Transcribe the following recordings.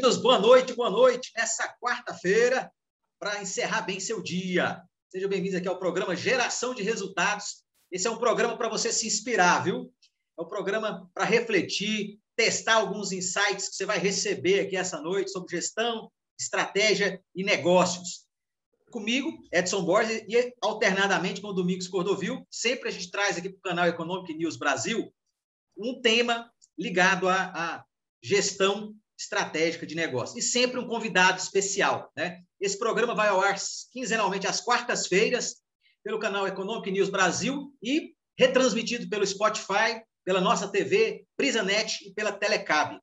bem-vindos, boa noite, boa noite, nessa quarta-feira, para encerrar bem seu dia. Sejam bem-vindos aqui ao programa Geração de Resultados. Esse é um programa para você se inspirar, viu? É um programa para refletir, testar alguns insights que você vai receber aqui essa noite sobre gestão, estratégia e negócios. Comigo, Edson Borges, e alternadamente com o Domingos Cordovil, sempre a gente traz aqui para o canal Economic News Brasil um tema ligado à, à gestão estratégica de negócio. E sempre um convidado especial. Né? Esse programa vai ao ar quinzenalmente às quartas-feiras pelo canal Economic News Brasil e retransmitido pelo Spotify, pela nossa TV, BrisaNet e pela Telecab.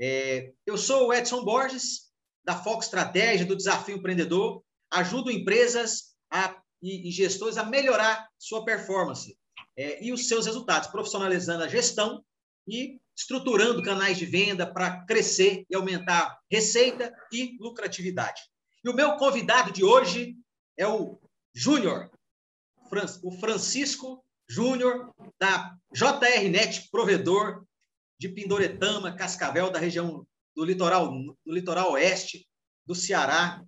É, eu sou o Edson Borges, da Foco Estratégia, do Desafio Empreendedor. Ajudo empresas a, e, e gestores a melhorar sua performance é, e os seus resultados, profissionalizando a gestão e estruturando canais de venda para crescer e aumentar receita e lucratividade. E o meu convidado de hoje é o Júnior, o Francisco Júnior, da JRNet, provedor de Pindoretama, Cascavel, da região do litoral, do litoral oeste do Ceará.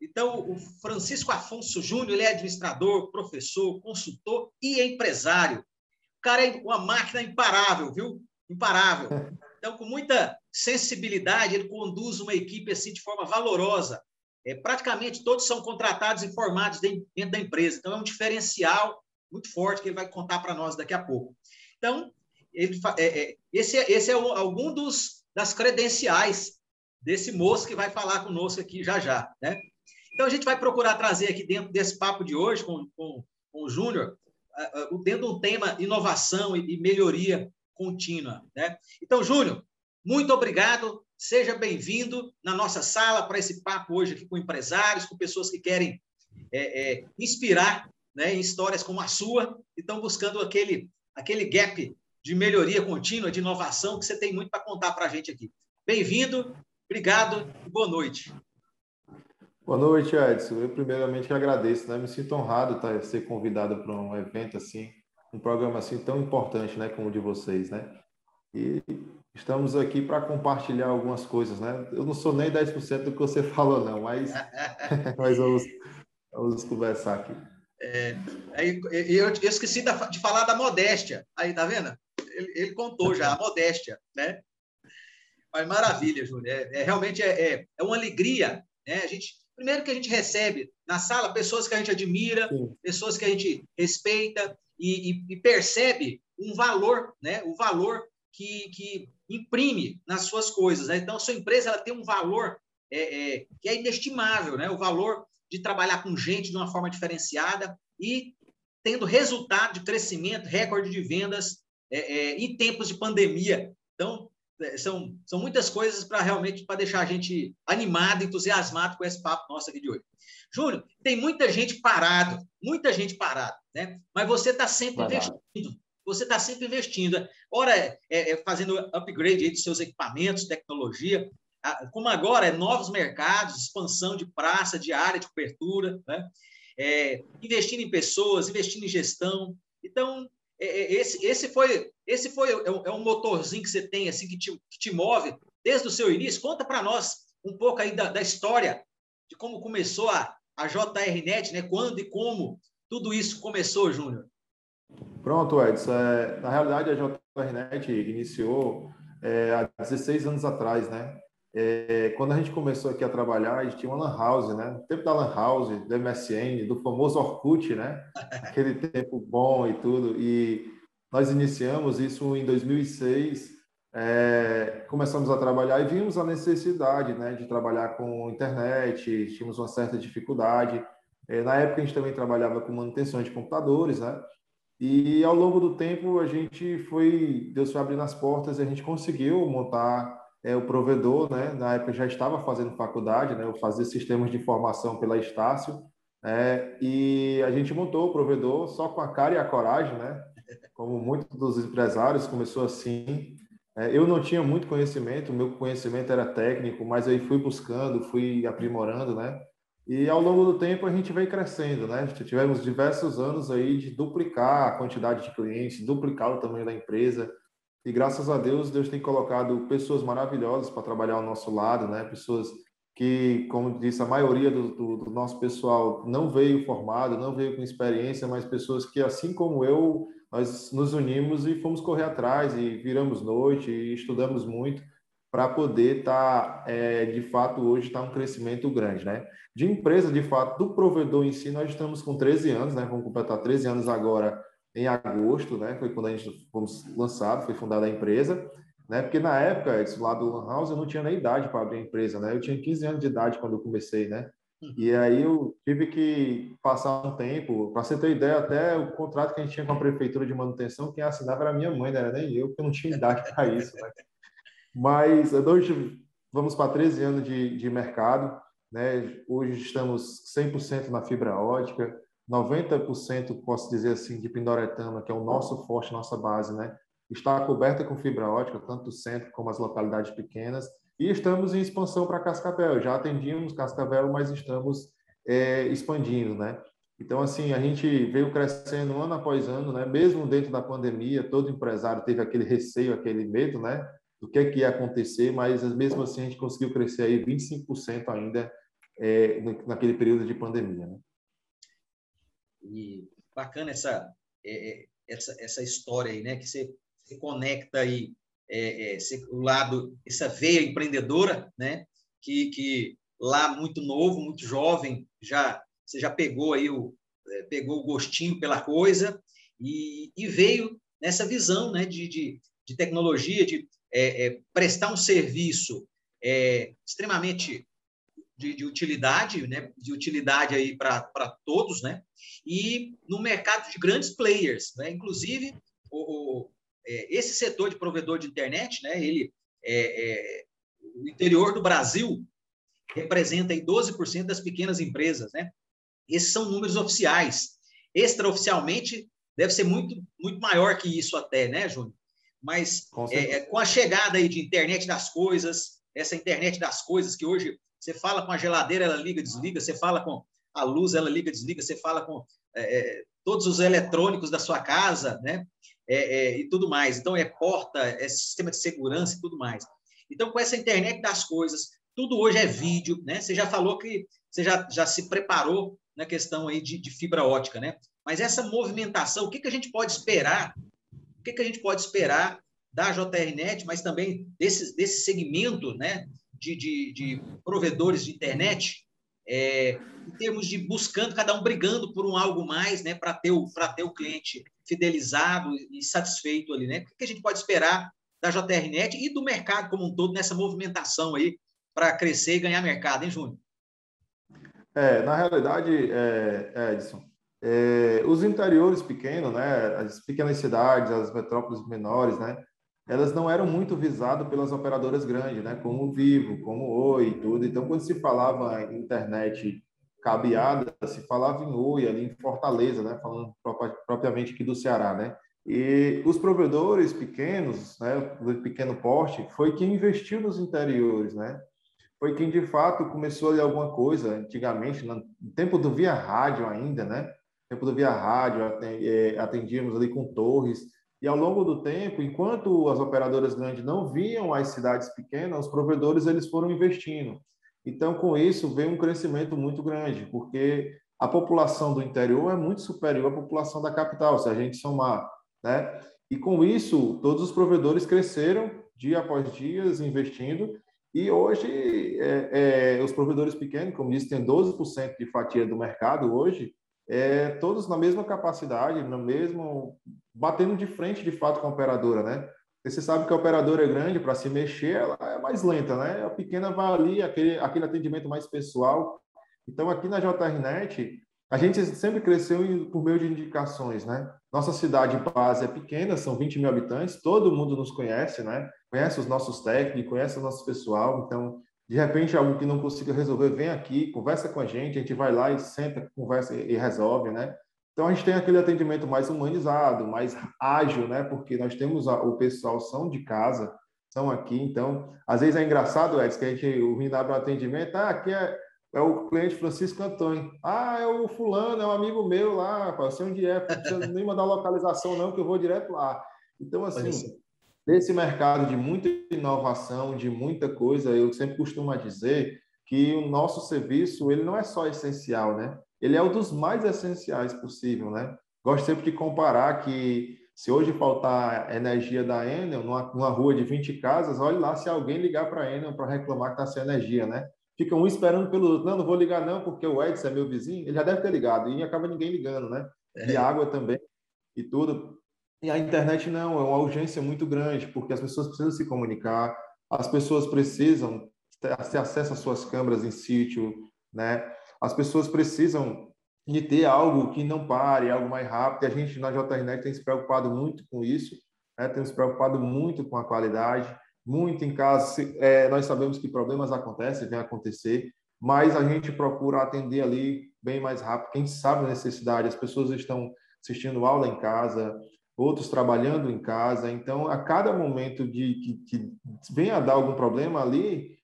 Então, o Francisco Afonso Júnior, ele é administrador, professor, consultor e empresário. O cara é uma máquina imparável, viu? Imparável. Então, com muita sensibilidade, ele conduz uma equipe assim de forma valorosa. É, praticamente todos são contratados e formados dentro da empresa. Então, é um diferencial muito forte que ele vai contar para nós daqui a pouco. Então, ele, é, é, esse, é, esse é o, algum dos, das credenciais desse moço que vai falar conosco aqui já já. Né? Então, a gente vai procurar trazer aqui dentro desse papo de hoje com, com, com o Júnior, dentro de um tema inovação e, e melhoria contínua. Né? Então, Júnior, muito obrigado. Seja bem-vindo na nossa sala para esse papo hoje aqui com empresários, com pessoas que querem é, é, inspirar né, em histórias como a sua e estão buscando aquele, aquele gap de melhoria contínua, de inovação, que você tem muito para contar para a gente aqui. Bem-vindo, obrigado e boa noite. Boa noite, Edson. Eu primeiramente agradeço, né? Me sinto honrado tá, ser convidado para um evento assim, um programa assim tão importante, né, como o de vocês, né? E estamos aqui para compartilhar algumas coisas, né? Eu não sou nem 10% do que você falou, não, mas, mas vamos, vamos conversar aqui. É, aí, eu, eu esqueci de falar da modéstia. Aí, tá vendo? Ele, ele contou já, a modéstia, né? Mas maravilha, Júlio. É, é realmente é, é, é, uma alegria, né? A gente, primeiro que a gente recebe na sala pessoas que a gente admira, Sim. pessoas que a gente respeita, e, e, e percebe um valor, né? o valor que, que imprime nas suas coisas. Né? Então, a sua empresa ela tem um valor é, é, que é inestimável, né? o valor de trabalhar com gente de uma forma diferenciada e tendo resultado de crescimento, recorde de vendas é, é em tempos de pandemia. Então, são, são muitas coisas para realmente para deixar a gente animado, entusiasmado com esse papo nosso aqui de hoje. Júlio, tem muita gente parado, muita gente parada, né? Mas você está sempre Vai investindo. Lá. Você está sempre investindo. Ora, é, é, fazendo upgrade dos seus equipamentos, tecnologia, como agora, é novos mercados, expansão de praça, de área de cobertura, né? É, investindo em pessoas, investindo em gestão. Então, é, é, esse, esse foi, esse foi é um, é um motorzinho que você tem assim que te, que te move desde o seu início. Conta para nós um pouco aí da, da história de como começou a, a JRNet, né? Quando e como tudo isso começou, Júnior? Pronto, Edson. É, na realidade, a JRNet iniciou é, há 16 anos atrás, né? É, quando a gente começou aqui a trabalhar, a gente tinha uma lan house, né? No tempo da lan house, do MSN, do famoso Orkut, né? Aquele tempo bom e tudo. E nós iniciamos isso em 2006 é, começamos a trabalhar e vimos a necessidade né, de trabalhar com internet, tínhamos uma certa dificuldade. É, na época, a gente também trabalhava com manutenção de computadores, né? E ao longo do tempo, a gente foi, Deus foi abrindo as portas e a gente conseguiu montar é, o provedor, né? Na época, já estava fazendo faculdade, né? Eu fazia sistemas de informação pela Estácio, né? E a gente montou o provedor só com a cara e a coragem, né? Como muitos dos empresários, começou assim. É, eu não tinha muito conhecimento, meu conhecimento era técnico, mas aí fui buscando, fui aprimorando, né? E ao longo do tempo a gente veio crescendo, né? Tivemos diversos anos aí de duplicar a quantidade de clientes, duplicar o tamanho da empresa. E graças a Deus, Deus tem colocado pessoas maravilhosas para trabalhar ao nosso lado, né? Pessoas que, como disse, a maioria do, do, do, nosso pessoal não veio formado, não veio com experiência, mas pessoas que, assim como eu, nós nos unimos e fomos correr atrás e viramos noite e estudamos muito para poder estar, tá, é, de fato, hoje está um crescimento grande, né? De empresa, de fato, do provedor em si, nós estamos com 13 anos, né? Vamos completar 13 anos agora em agosto, né? Foi quando a gente fomos lançado, foi fundada a empresa né? Porque na época, esse lado do Lan House, eu não tinha nem idade para abrir a empresa, né? Eu tinha 15 anos de idade quando eu comecei, né? Uhum. E aí eu tive que passar um tempo, para você ter ideia, até o contrato que a gente tinha com a prefeitura de manutenção, quem assinava era minha mãe, não era nem eu, porque eu não tinha idade para isso, né? Mas hoje vamos para 13 anos de, de mercado, né? Hoje estamos 100% na fibra ótica, 90%, posso dizer assim, de Pindoretama, que é o nosso forte, nossa base, né? está coberta com fibra ótica, tanto o centro como as localidades pequenas, e estamos em expansão para Cascavel. Já atendíamos Cascavel, mas estamos é, expandindo, né? Então, assim, a gente veio crescendo ano após ano, né? Mesmo dentro da pandemia, todo empresário teve aquele receio, aquele medo, né? Do que, é que ia acontecer, mas mesmo assim a gente conseguiu crescer aí 25% ainda é, naquele período de pandemia, né? E bacana essa, é, é essa, essa história aí, né? Que você você conecta aí é, é, o lado, essa veia empreendedora, né? Que, que lá muito novo, muito jovem, já você já pegou aí o é, pegou o gostinho pela coisa e, e veio nessa visão, né? De, de, de tecnologia, de é, prestar um serviço extremamente de, de, utilidade, né? De utilidade aí para todos, né? E no mercado de grandes players, né? Inclusive o, é, esse setor de provedor de internet, né, ele, é, é, o interior do Brasil representa aí 12% das pequenas empresas, né? Esses são números oficiais. Extraoficialmente, deve ser muito, muito maior que isso até, né, Júnior? Mas com, é, é, com a chegada aí de internet das coisas, essa internet das coisas que hoje você fala com a geladeira, ela liga, desliga, você fala com a luz, ela liga, desliga, você fala com é, é todos os eletrônicos da sua casa, né? é, é, e tudo mais. Então, é porta, é sistema de segurança e tudo mais. Então, com essa internet das coisas, tudo hoje é vídeo, né? Você já falou que você já, já se preparou na questão aí de, de fibra ótica, né? Mas essa movimentação, o que, que a gente pode esperar? O que, que a gente pode esperar da JRNet, mas também desse, desse segmento, né? De, de, de provedores de internet, é, em termos de buscando, cada um brigando por um algo mais, né? Para ter, o, ter o cliente fidelizado e satisfeito ali, né? O que a gente pode esperar da JRNet e do mercado como um todo nessa movimentação aí para crescer e ganhar mercado, hein, Júnior? É, na realidade, é, é, Edson, é, os interiores pequenos, né, as pequenas cidades, as metrópoles menores, né, elas não eram muito visadas pelas operadoras grandes, né, como o Vivo, como o Oi e tudo. Então, quando se falava em internet cabeada, se falava em Oi, ali em Fortaleza, né? falando propriamente aqui do Ceará. Né? E os provedores pequenos, né, do pequeno porte, foi quem investiu nos interiores, né? Foi quem de fato começou ali alguma coisa antigamente, no tempo do via rádio ainda, né? No tempo do via rádio, é, atendíamos ali com torres. E ao longo do tempo, enquanto as operadoras grandes não viam as cidades pequenas, os provedores eles foram investindo. Então, com isso, vem um crescimento muito grande, porque a população do interior é muito superior à população da capital, se a gente somar, né? E com isso, todos os provedores cresceram dia após dia investindo, e hoje é, é, os provedores pequenos, como disse, têm 12% de fatia do mercado hoje, é, todos na mesma capacidade, no mesmo batendo de frente de fato com a operadora, né? Você sabe que a operadora é grande, para se mexer, ela é mais lenta, né? A pequena vai ali, aquele, aquele atendimento mais pessoal. Então, aqui na JRNet, a gente sempre cresceu por meio de indicações, né? Nossa cidade base é pequena, são 20 mil habitantes, todo mundo nos conhece, né? Conhece os nossos técnicos, conhece o nosso pessoal. Então, de repente, algo que não consiga resolver, vem aqui, conversa com a gente, a gente vai lá e senta, conversa e resolve, né? Então a gente tem aquele atendimento mais humanizado, mais ágil, né? Porque nós temos a, o pessoal são de casa, são aqui, então às vezes é engraçado, Edson, que a gente o Rim abre um atendimento, ah, aqui é, é o cliente Francisco Antônio. Ah, é o fulano, é um amigo meu lá, eu sei onde é, não precisa nem mandar localização não, que eu vou direto lá. Então assim, Nesse mercado de muita inovação, de muita coisa, eu sempre costumo dizer que o nosso serviço ele não é só essencial, né? Ele é um dos mais essenciais possível, né? Gosto sempre de comparar que se hoje faltar energia da Enel numa, numa rua de 20 casas, olhe lá se alguém ligar para a Enel para reclamar que está sem energia, né? Fica um esperando pelo outro. Não, não vou ligar não, porque o Edson é meu vizinho. Ele já deve ter ligado e acaba ninguém ligando, né? É. E água também e tudo. E a internet não, é uma urgência muito grande, porque as pessoas precisam se comunicar, as pessoas precisam ter acesso às suas câmeras em sítio, né? As pessoas precisam de ter algo que não pare, algo mais rápido. E a gente na JRNet tem se preocupado muito com isso, né? tem se preocupado muito com a qualidade, muito em caso. É, nós sabemos que problemas acontecem, vêm acontecer, mas a gente procura atender ali bem mais rápido. Quem sabe a necessidade, as pessoas estão assistindo aula em casa, outros trabalhando em casa. Então, a cada momento de que, que venha a dar algum problema ali,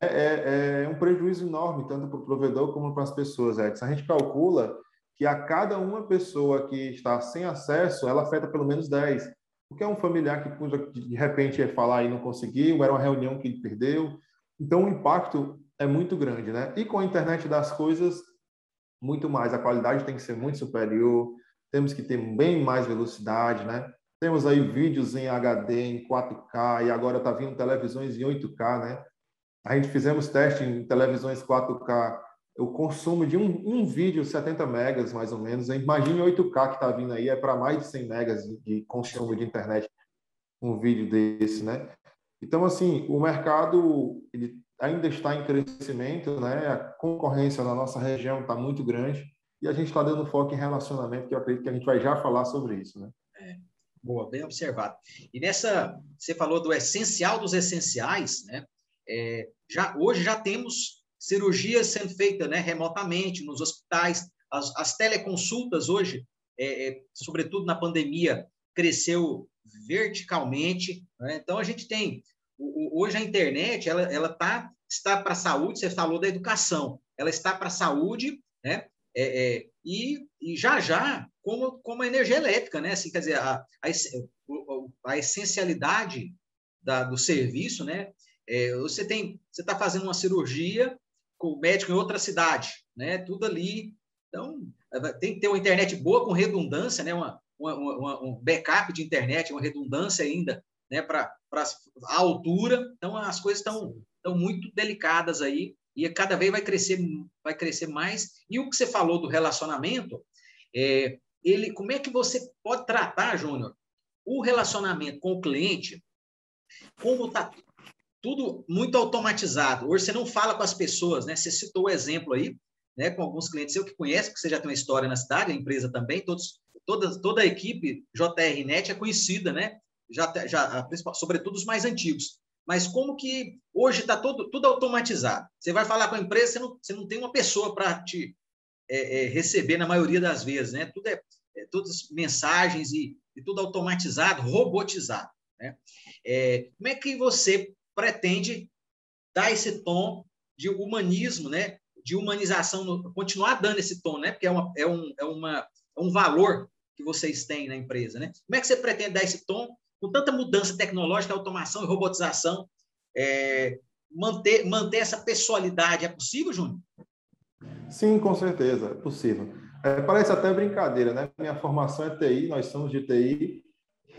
é, é, é um prejuízo enorme, tanto para o provedor como para as pessoas, Edson. A gente calcula que a cada uma pessoa que está sem acesso, ela afeta pelo menos 10. Porque é um familiar que de repente ia falar e não conseguiu, era uma reunião que ele perdeu. Então, o impacto é muito grande, né? E com a internet das coisas, muito mais. A qualidade tem que ser muito superior, temos que ter bem mais velocidade, né? Temos aí vídeos em HD, em 4K, e agora está vindo televisões em 8K, né? A gente fizemos teste em televisões 4K, o consumo de um, um vídeo, 70 megas mais ou menos. Imagine 8K que está vindo aí, é para mais de 100 megas de consumo de internet um vídeo desse, né? Então, assim, o mercado ainda está em crescimento, né? A concorrência na nossa região está muito grande e a gente está dando foco em relacionamento, que eu acredito que a gente vai já falar sobre isso, né? É, boa, bem observado. E nessa, você falou do essencial dos essenciais, né? É, já, hoje já temos cirurgias sendo feitas né, remotamente nos hospitais, as, as teleconsultas hoje, é, é, sobretudo na pandemia, cresceu verticalmente. Né? Então a gente tem o, hoje a internet ela, ela tá, está para a saúde. Você falou da educação, ela está para a saúde, né? É, é, e, e, já já como, como a energia elétrica, né? Assim, quer dizer, a, a, a essencialidade da, do serviço, né? É, você tem, você está fazendo uma cirurgia com o médico em outra cidade, né? Tudo ali. Então, tem que ter uma internet boa com redundância, né? Uma, uma, uma um backup de internet, uma redundância ainda, né? Para a altura. Então, as coisas estão estão muito delicadas aí e cada vez vai crescer vai crescer mais. E o que você falou do relacionamento, é, ele, como é que você pode tratar, Júnior, o relacionamento com o cliente, como está tudo muito automatizado. Hoje você não fala com as pessoas, né? Você citou o exemplo aí, né? Com alguns clientes eu que conheço, porque você já tem uma história na cidade, a empresa também, todos, toda, toda a equipe JRNet é conhecida, né? Já, já, sobretudo os mais antigos. Mas como que hoje está tudo, automatizado? Você vai falar com a empresa, você não, você não tem uma pessoa para te é, é, receber na maioria das vezes, né? Tudo é, é todas mensagens e, e, tudo automatizado, robotizado. Né? É, como é que você pretende dar esse tom de humanismo, né? de humanização, no, continuar dando esse tom, né? porque é, uma, é, um, é, uma, é um valor que vocês têm na empresa. Né? Como é que você pretende dar esse tom com tanta mudança tecnológica, automação e robotização? É, manter, manter essa pessoalidade é possível, Júnior? Sim, com certeza, é possível. É, parece até brincadeira, né? Minha formação é TI, nós somos de TI,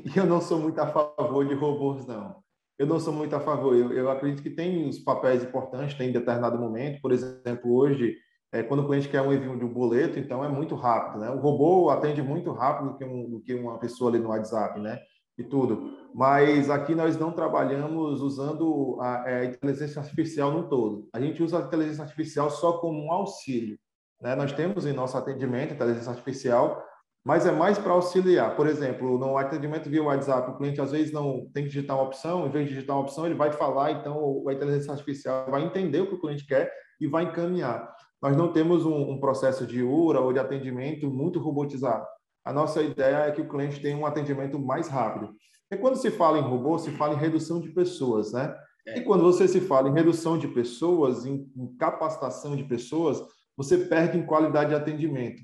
e eu não sou muito a favor de robôs, não eu não sou muito a favor. Eu, eu acredito que tem os papéis importantes, tem em determinado momento. Por exemplo, hoje, é, quando o cliente quer um envio de um boleto, então é muito rápido, né? O robô atende muito rápido do que, um, do que uma pessoa ali no WhatsApp, né? E tudo. Mas aqui nós não trabalhamos usando a, é, a inteligência artificial no todo. A gente usa a inteligência artificial só como um auxílio. Né? Nós temos em nosso atendimento inteligência artificial mas é mais para auxiliar. Por exemplo, no atendimento via WhatsApp, o cliente às vezes não tem que digitar uma opção, em vez de digitar uma opção, ele vai falar, então a inteligência artificial vai entender o que o cliente quer e vai encaminhar. Nós não temos um, um processo de URA ou de atendimento muito robotizado. A nossa ideia é que o cliente tenha um atendimento mais rápido. E quando se fala em robô, se fala em redução de pessoas, né? É. E quando você se fala em redução de pessoas, em, em capacitação de pessoas, você perde em qualidade de atendimento.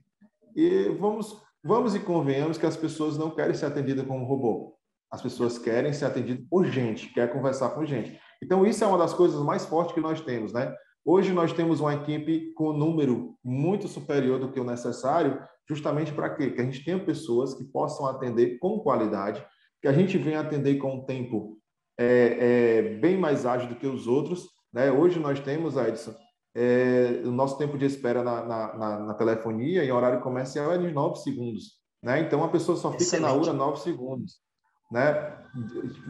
E vamos Vamos e convenhamos que as pessoas não querem ser atendidas como robô. As pessoas querem ser atendidas por gente, quer conversar com gente. Então, isso é uma das coisas mais fortes que nós temos, né? Hoje nós temos uma equipe com um número muito superior do que o necessário, justamente para quê? Que a gente tenha pessoas que possam atender com qualidade, que a gente venha atender com um tempo é, é, bem mais ágil do que os outros. Né? Hoje nós temos, Edson, é, o nosso tempo de espera na, na, na, na, telefonia em horário comercial é de 9 segundos. Né? Então, a pessoa só fica Excelente. na URA 9 segundos. Né?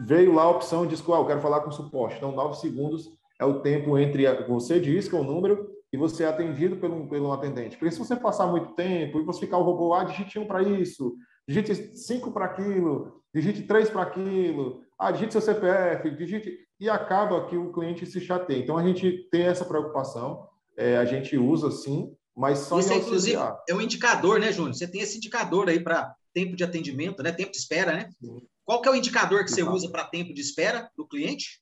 Veio lá a opção de ah, eu quero falar com suporte. Então, 9 segundos é o tempo entre você diz que é o número e você é atendido pelo, pelo atendente. Porque se você passar muito tempo e você ficar o robô, ah, digite um para isso, digite cinco para aquilo, digite três para aquilo, ah, digite seu CPF, digite... E acaba que o cliente se chateia. Então, a gente tem essa preocupação, é, a gente usa sim, mas só Isso, é, inclusive, é um indicador, né, Júnior? Você tem esse indicador aí para tempo de atendimento, né? Tempo de espera, né? Sim. Qual que é o indicador que você usa para tempo de espera do cliente?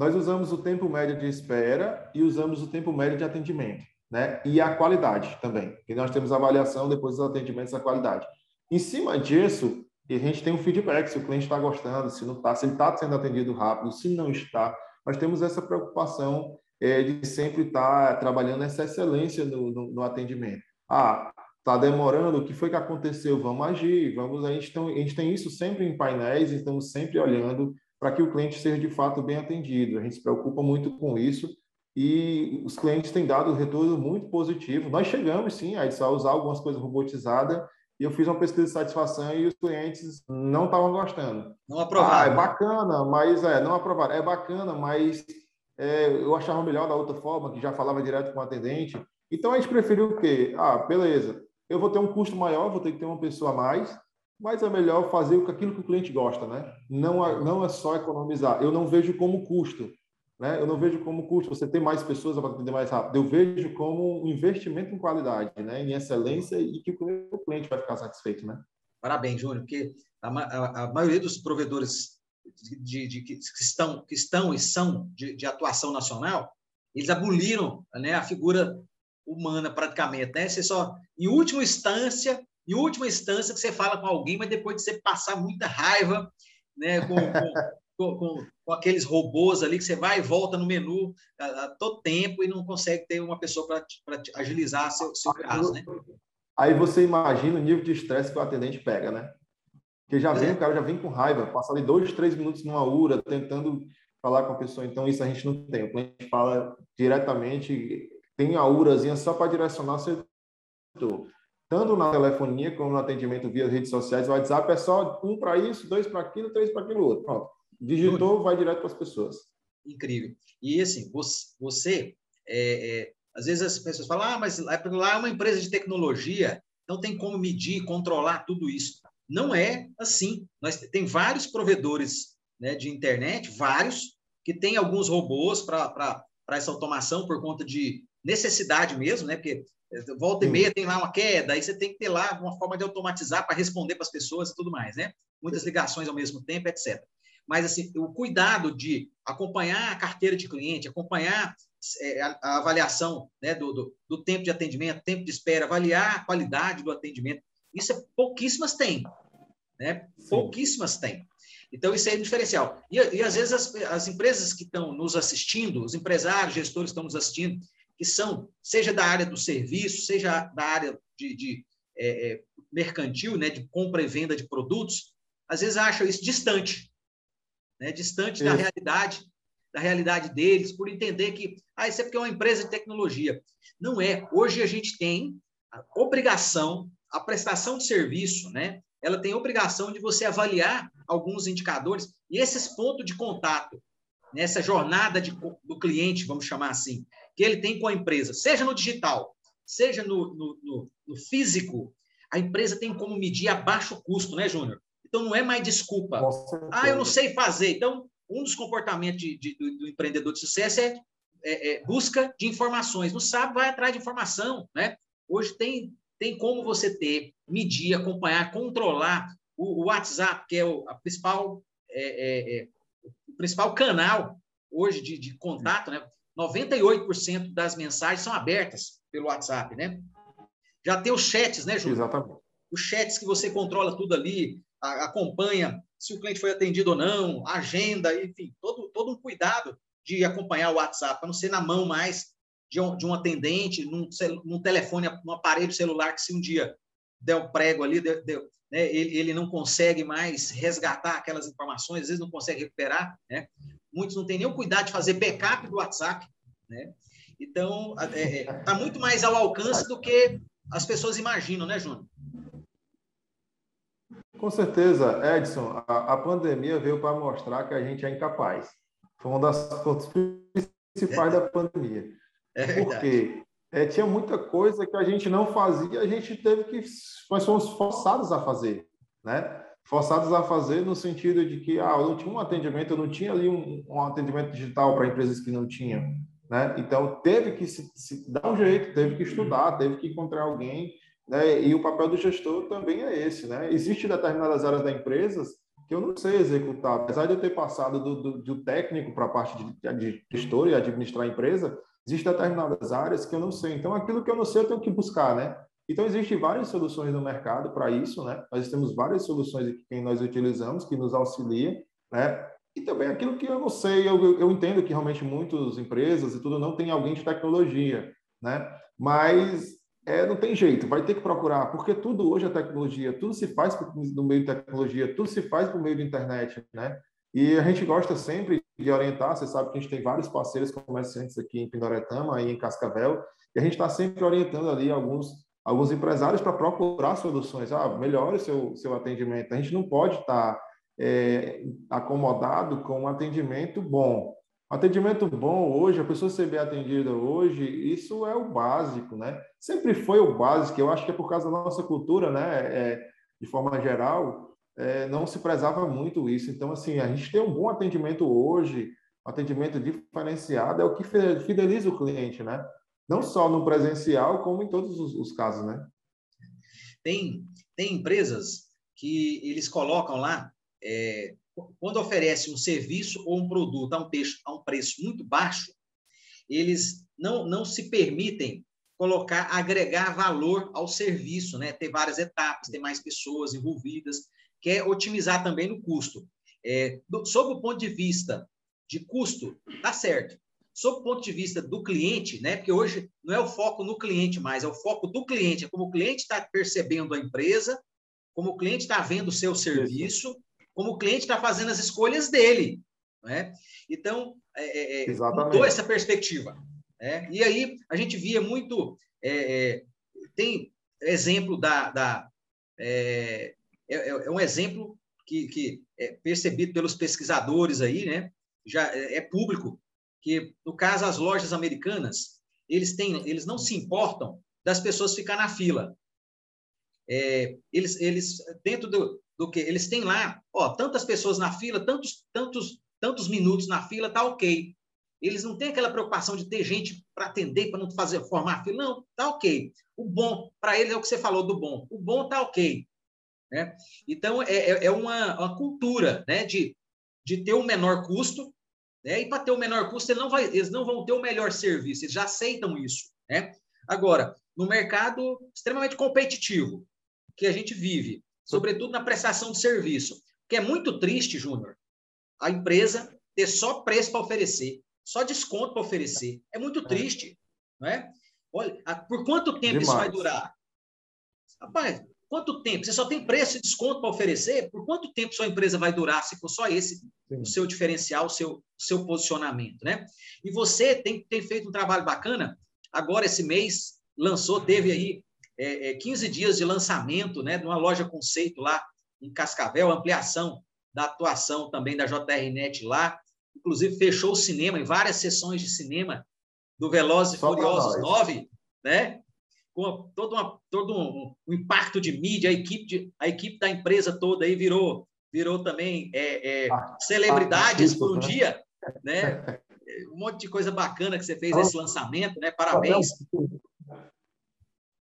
Nós usamos o tempo médio de espera e usamos o tempo médio de atendimento, né? E a qualidade também, que nós temos avaliação depois dos atendimentos da qualidade. Em cima disso, a gente tem um feedback se o cliente está gostando, se não está, se ele está sendo atendido rápido, se não está. Nós temos essa preocupação é, de sempre estar tá trabalhando essa excelência no, no, no atendimento. Ah, está demorando, o que foi que aconteceu? Vamos agir, vamos. A gente, tem, a gente tem isso sempre em painéis, estamos sempre olhando para que o cliente seja de fato bem atendido. A gente se preocupa muito com isso e os clientes têm dado um retorno muito positivo. Nós chegamos, sim, a usar algumas coisas robotizadas e eu fiz uma pesquisa de satisfação e os clientes não estavam gostando. Não aprovaram. Ah, é bacana, mas é, não aprovaram. É bacana, mas é, eu achava melhor da outra forma, que já falava direto com o atendente. Então a gente preferiu o quê? Ah, beleza. Eu vou ter um custo maior, vou ter que ter uma pessoa a mais, mas é melhor fazer aquilo que o cliente gosta, né? Não não é só economizar. Eu não vejo como custo, né? Eu não vejo como custo você ter mais pessoas para atender mais rápido. Eu vejo como um investimento em qualidade, né? Em excelência e que o cliente vai ficar satisfeito, né? Parabéns, Júnior, porque a, a, a maioria dos provedores de, de, que, estão, que estão e são de, de atuação nacional, eles aboliram né, a figura humana praticamente, né? Você só, em última instância, em última instância, que você fala com alguém, mas depois de você passar muita raiva, né, com, com, com, com aqueles robôs ali, que você vai e volta no menu a, a todo tempo e não consegue ter uma pessoa para agilizar seu, seu caso, né? Aí você imagina o nível de estresse que o atendente pega, né? Porque já vem, é. o cara já vem com raiva, passa ali dois, três minutos numa URA, tentando falar com a pessoa. Então, isso a gente não tem. O cliente fala diretamente, tem a URAzinha só para direcionar o setor tanto na telefonia como no atendimento via redes sociais, o WhatsApp é só um para isso, dois para aquilo, três para aquilo outro. Pronto. Digitou, vai direto para as pessoas. Incrível. E assim, você, é, é, às vezes as pessoas falam, ah, mas lá é uma empresa de tecnologia, não tem como medir, controlar tudo isso. Não é assim. Nós tem vários provedores né, de internet, vários, que têm alguns robôs para essa automação por conta de necessidade mesmo, né? Porque Volta e meia tem lá uma queda, aí você tem que ter lá uma forma de automatizar para responder para as pessoas e tudo mais, né? Muitas ligações ao mesmo tempo, etc. Mas assim, o cuidado de acompanhar a carteira de cliente, acompanhar a, a, avaliação né, do, do, do, tempo de atendimento, tempo de espera, avaliar a qualidade do atendimento, isso é, pouquíssimas têm, né? Pouquíssimas têm. Então, isso é um diferencial. E, e às vezes, as, as empresas que estão nos assistindo, os empresários, gestores que estão nos assistindo, que são, seja da área do serviço, seja da área de, de é, é, mercantil, né, de compra e venda de produtos, às vezes acham isso distante, né, distante da realidade, da realidade deles, por entender que ah, isso é porque é uma empresa de tecnologia. Não é. Hoje a gente tem a obrigação, a prestação de serviço, né, ela tem a obrigação de você avaliar alguns indicadores e esses pontos de contato, nessa jornada de, do cliente, vamos chamar assim, que ele tem com a empresa, seja no digital, seja no, no, no, no físico, a empresa tem como medir a baixo custo, né, Júnior? Então não é mais desculpa. Ah, eu não sei fazer. Então, um dos comportamentos de, de, do, do, empreendedor de sucesso é, é, é, busca de informações. Não sabe, vai atrás de informação, né? Hoje tem, tem como você ter, medir, acompanhar, controlar o, o WhatsApp, que é o, principal, é, é, é o principal canal hoje de, de contato, né? 98% das mensagens são abertas pelo WhatsApp, né? Já tem os chats, né, Júlio? Exatamente. os chats que você controla tudo ali, a, acompanha se o cliente foi atendido ou não, agenda, enfim, todo, todo um cuidado de acompanhar o WhatsApp, para não ser na mão mais de um, de um atendente, num, num telefone, num aparelho celular que se um dia der um prego ali, deu, deu, né, ele, ele não consegue mais resgatar aquelas informações, às vezes não consegue recuperar, né? Muitos não têm nem o cuidado de fazer backup do WhatsApp, né? Então, está é, é tá muito mais ao alcance do que as pessoas imaginam, né, Júnior? Com certeza, Edson, a, a pandemia veio para mostrar que a gente é incapaz. Foi uma das pontos principais é. da pandemia. É Porque é, tinha muita coisa que a gente não fazia, a gente teve que. Nós fomos forçados a fazer, né? Forçados a fazer no sentido de que ah, eu não tinha um atendimento, eu não tinha ali um, um atendimento digital para empresas que não tinham. Né? Então, teve que se, se, dar um jeito, teve que estudar, teve que encontrar alguém. Né? E o papel do gestor também é esse. Né? Existem determinadas áreas da empresa que eu não sei executar. Apesar de eu ter passado do, do, do técnico para a parte de, de gestor e administrar a empresa, existem determinadas áreas que eu não sei. Então, aquilo que eu não sei, eu tenho que buscar. Né? Então, existem várias soluções no mercado para isso. Né? Nós temos várias soluções que nós utilizamos que nos auxiliam. Né? E também aquilo que eu não sei, eu, eu entendo que realmente muitas empresas e tudo não tem alguém de tecnologia, né? Mas é, não tem jeito, vai ter que procurar, porque tudo hoje é tecnologia, tudo se faz no meio de tecnologia, tudo se faz por meio da internet, né? E a gente gosta sempre de orientar, você sabe que a gente tem vários parceiros comerciantes aqui em Pindoretama e em Cascavel, e a gente está sempre orientando ali alguns, alguns empresários para procurar soluções. Ah, melhore seu, seu atendimento. A gente não pode estar tá é, acomodado com um atendimento bom. Atendimento bom hoje, a pessoa ser bem atendida hoje, isso é o básico, né? Sempre foi o básico, eu acho que é por causa da nossa cultura, né? É, de forma geral, é, não se prezava muito isso. Então, assim, a gente tem um bom atendimento hoje, atendimento diferenciado, é o que fideliza o cliente, né? Não só no presencial, como em todos os, os casos, né? Tem, tem empresas que eles colocam lá é, quando oferece um serviço ou um produto a um, texto, a um preço muito baixo, eles não, não se permitem colocar, agregar valor ao serviço, né? ter várias etapas, ter mais pessoas envolvidas, quer otimizar também no custo. É, do, sob o ponto de vista de custo, tá certo. Sob o ponto de vista do cliente, né? Porque hoje não é o foco no cliente mais, é o foco do cliente, é como o cliente está percebendo a empresa, como o cliente está vendo o seu serviço, como o cliente está fazendo as escolhas dele. Né? Então, é, é, é mudou essa perspectiva. Né? E aí, a gente via muito. É, é tem exemplo da. da é, é, é, um exemplo que, que é percebido pelos pesquisadores aí, né? já é público, que, no caso, as lojas americanas, eles, têm, eles não se importam das pessoas ficar na fila. É, eles, eles, dentro do, do que eles têm lá, ó, tantas pessoas na fila, tantos, tantos, tantos minutos na fila, tá ok. Eles não têm aquela preocupação de ter gente para atender, para não fazer formar fila, não, tá ok. O bom para eles é o que você falou do bom. O bom tá ok, né? Então é, é, é uma, uma cultura, né, de, de ter um menor custo, né? E para ter o menor custo, eles não, vai, eles não vão ter o melhor serviço, eles já aceitam isso, né? Agora, no mercado extremamente competitivo que a gente vive, sobretudo na prestação de serviço. Que é muito triste, Júnior, a empresa ter só preço para oferecer, só desconto para oferecer. É muito é. triste, não é? Olha, por quanto tempo Demais. isso vai durar? Rapaz, quanto tempo? Você só tem preço e desconto para oferecer? Por quanto tempo sua empresa vai durar se for só esse Sim. o seu diferencial, o seu, seu posicionamento, né? E você tem, tem feito um trabalho bacana. Agora, esse mês, lançou, teve aí é, é, 15 dias de lançamento né, de uma loja conceito lá em Cascavel, ampliação da atuação também da JRNet lá. Inclusive, fechou o cinema em várias sessões de cinema do Velozes e Furiosos 9, né? Com todo, uma, todo um, um, impacto de mídia, a equipe, de, a equipe da empresa toda aí virou, virou também é, é, ah, celebridades ah, por um né? dia, né? Um monte de coisa bacana que você fez esse lançamento, né? Parabéns.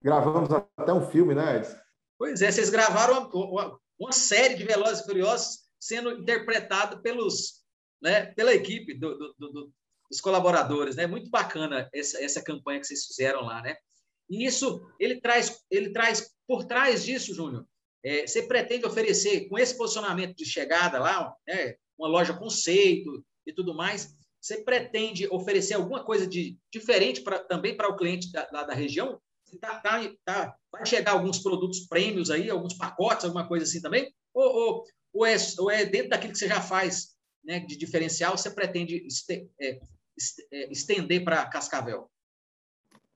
Gravamos até um filme, né, Edson? Pois é, vocês gravaram uma, uma série de Velozes e Furiosos sendo interpretada pelos, né, pela equipe do, do, do, dos colaboradores, né? Muito bacana essa, essa campanha que vocês fizeram lá, né? E isso, ele traz, ele traz por trás disso, Júnior, é, você pretende oferecer, com esse posicionamento de chegada lá, né, uma loja conceito e tudo mais, você pretende oferecer alguma coisa de diferente pra, também para o cliente da, da, da região? Tá, tá, tá, vai chegar alguns produtos prêmios aí, alguns pacotes, alguma coisa assim também? Ou, ou, ou, é, ou é dentro daquilo que você já faz né, de diferencial, você pretende este, é, é estender para Cascavel?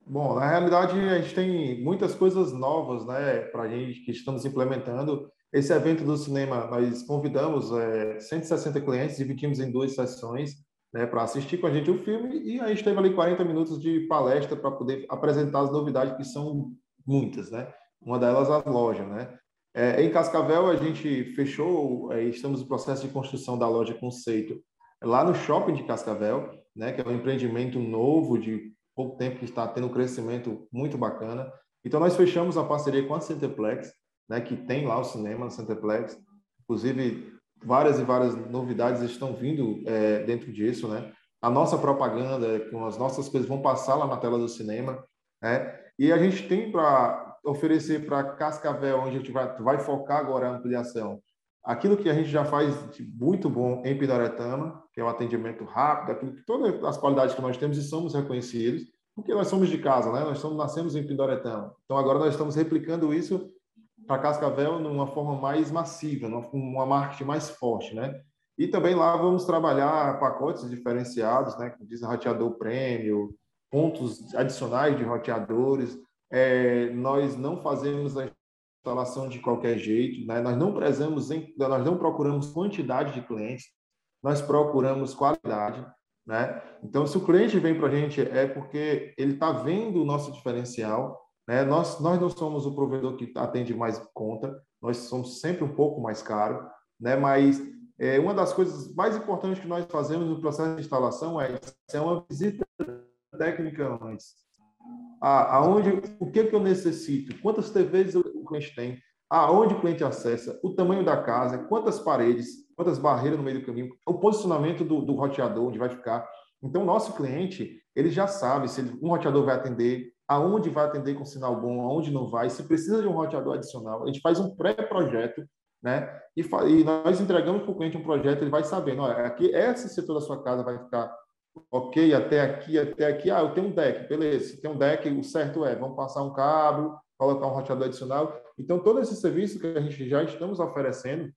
Bom, na realidade, a gente tem muitas coisas novas né, para a gente que estamos implementando. Esse evento do cinema, nós convidamos é, 160 clientes, dividimos em duas sessões né, para assistir com a gente o filme e a gente teve ali 40 minutos de palestra para poder apresentar as novidades, que são muitas. Né? Uma delas, a loja. Né? É, em Cascavel, a gente fechou, é, estamos no processo de construção da loja Conceito lá no shopping de Cascavel, né, que é um empreendimento novo de pouco tempo que está tendo um crescimento muito bacana. Então, nós fechamos a parceria com a Centerplex, né, que tem lá o cinema no Centerplex. Inclusive, várias e várias novidades estão vindo é, dentro disso, né? A nossa propaganda, com as nossas coisas, vão passar lá na tela do cinema, né? E a gente tem para oferecer para Cascavel, onde a gente vai, vai focar agora a ampliação, aquilo que a gente já faz de muito bom em Pidoretama, que é o um atendimento rápido, aquilo que todas as qualidades que nós temos e somos reconhecidos, porque nós somos de casa, né? Nós somos, nascemos em Pidoretama. Então agora nós estamos replicando isso para Cascavel numa forma mais massiva, numa, uma marketing mais forte, né? E também lá vamos trabalhar pacotes diferenciados, né? Como diz prêmio, pontos adicionais de roteadores. É, nós não fazemos a instalação de qualquer jeito, né? Nós não prezamos, em, nós não procuramos quantidade de clientes, nós procuramos qualidade, né? Então, se o cliente vem para a gente é porque ele está vendo o nosso diferencial, né? Nós nós não somos o provedor que atende mais conta, nós somos sempre um pouco mais caro, né? Mas é, uma das coisas mais importantes que nós fazemos no processo de instalação é, é uma visita técnica antes aonde, o que, que eu necessito, quantas TVs o cliente tem, aonde o cliente acessa, o tamanho da casa, quantas paredes, quantas barreiras no meio do caminho, o posicionamento do, do roteador, onde vai ficar. Então, o nosso cliente, ele já sabe se um roteador vai atender, aonde vai atender com sinal bom, aonde não vai, se precisa de um roteador adicional. A gente faz um pré-projeto, né? E, e, nós entregamos para o cliente um projeto, ele vai sabendo, olha, aqui, esse setor da sua casa vai ficar ok, até aqui, até aqui, ah, eu tenho um deck, beleza, se tem um deck, o certo é, vamos passar um cabo, colocar um roteador adicional. Então, todo esse serviço que a gente já estamos oferecendo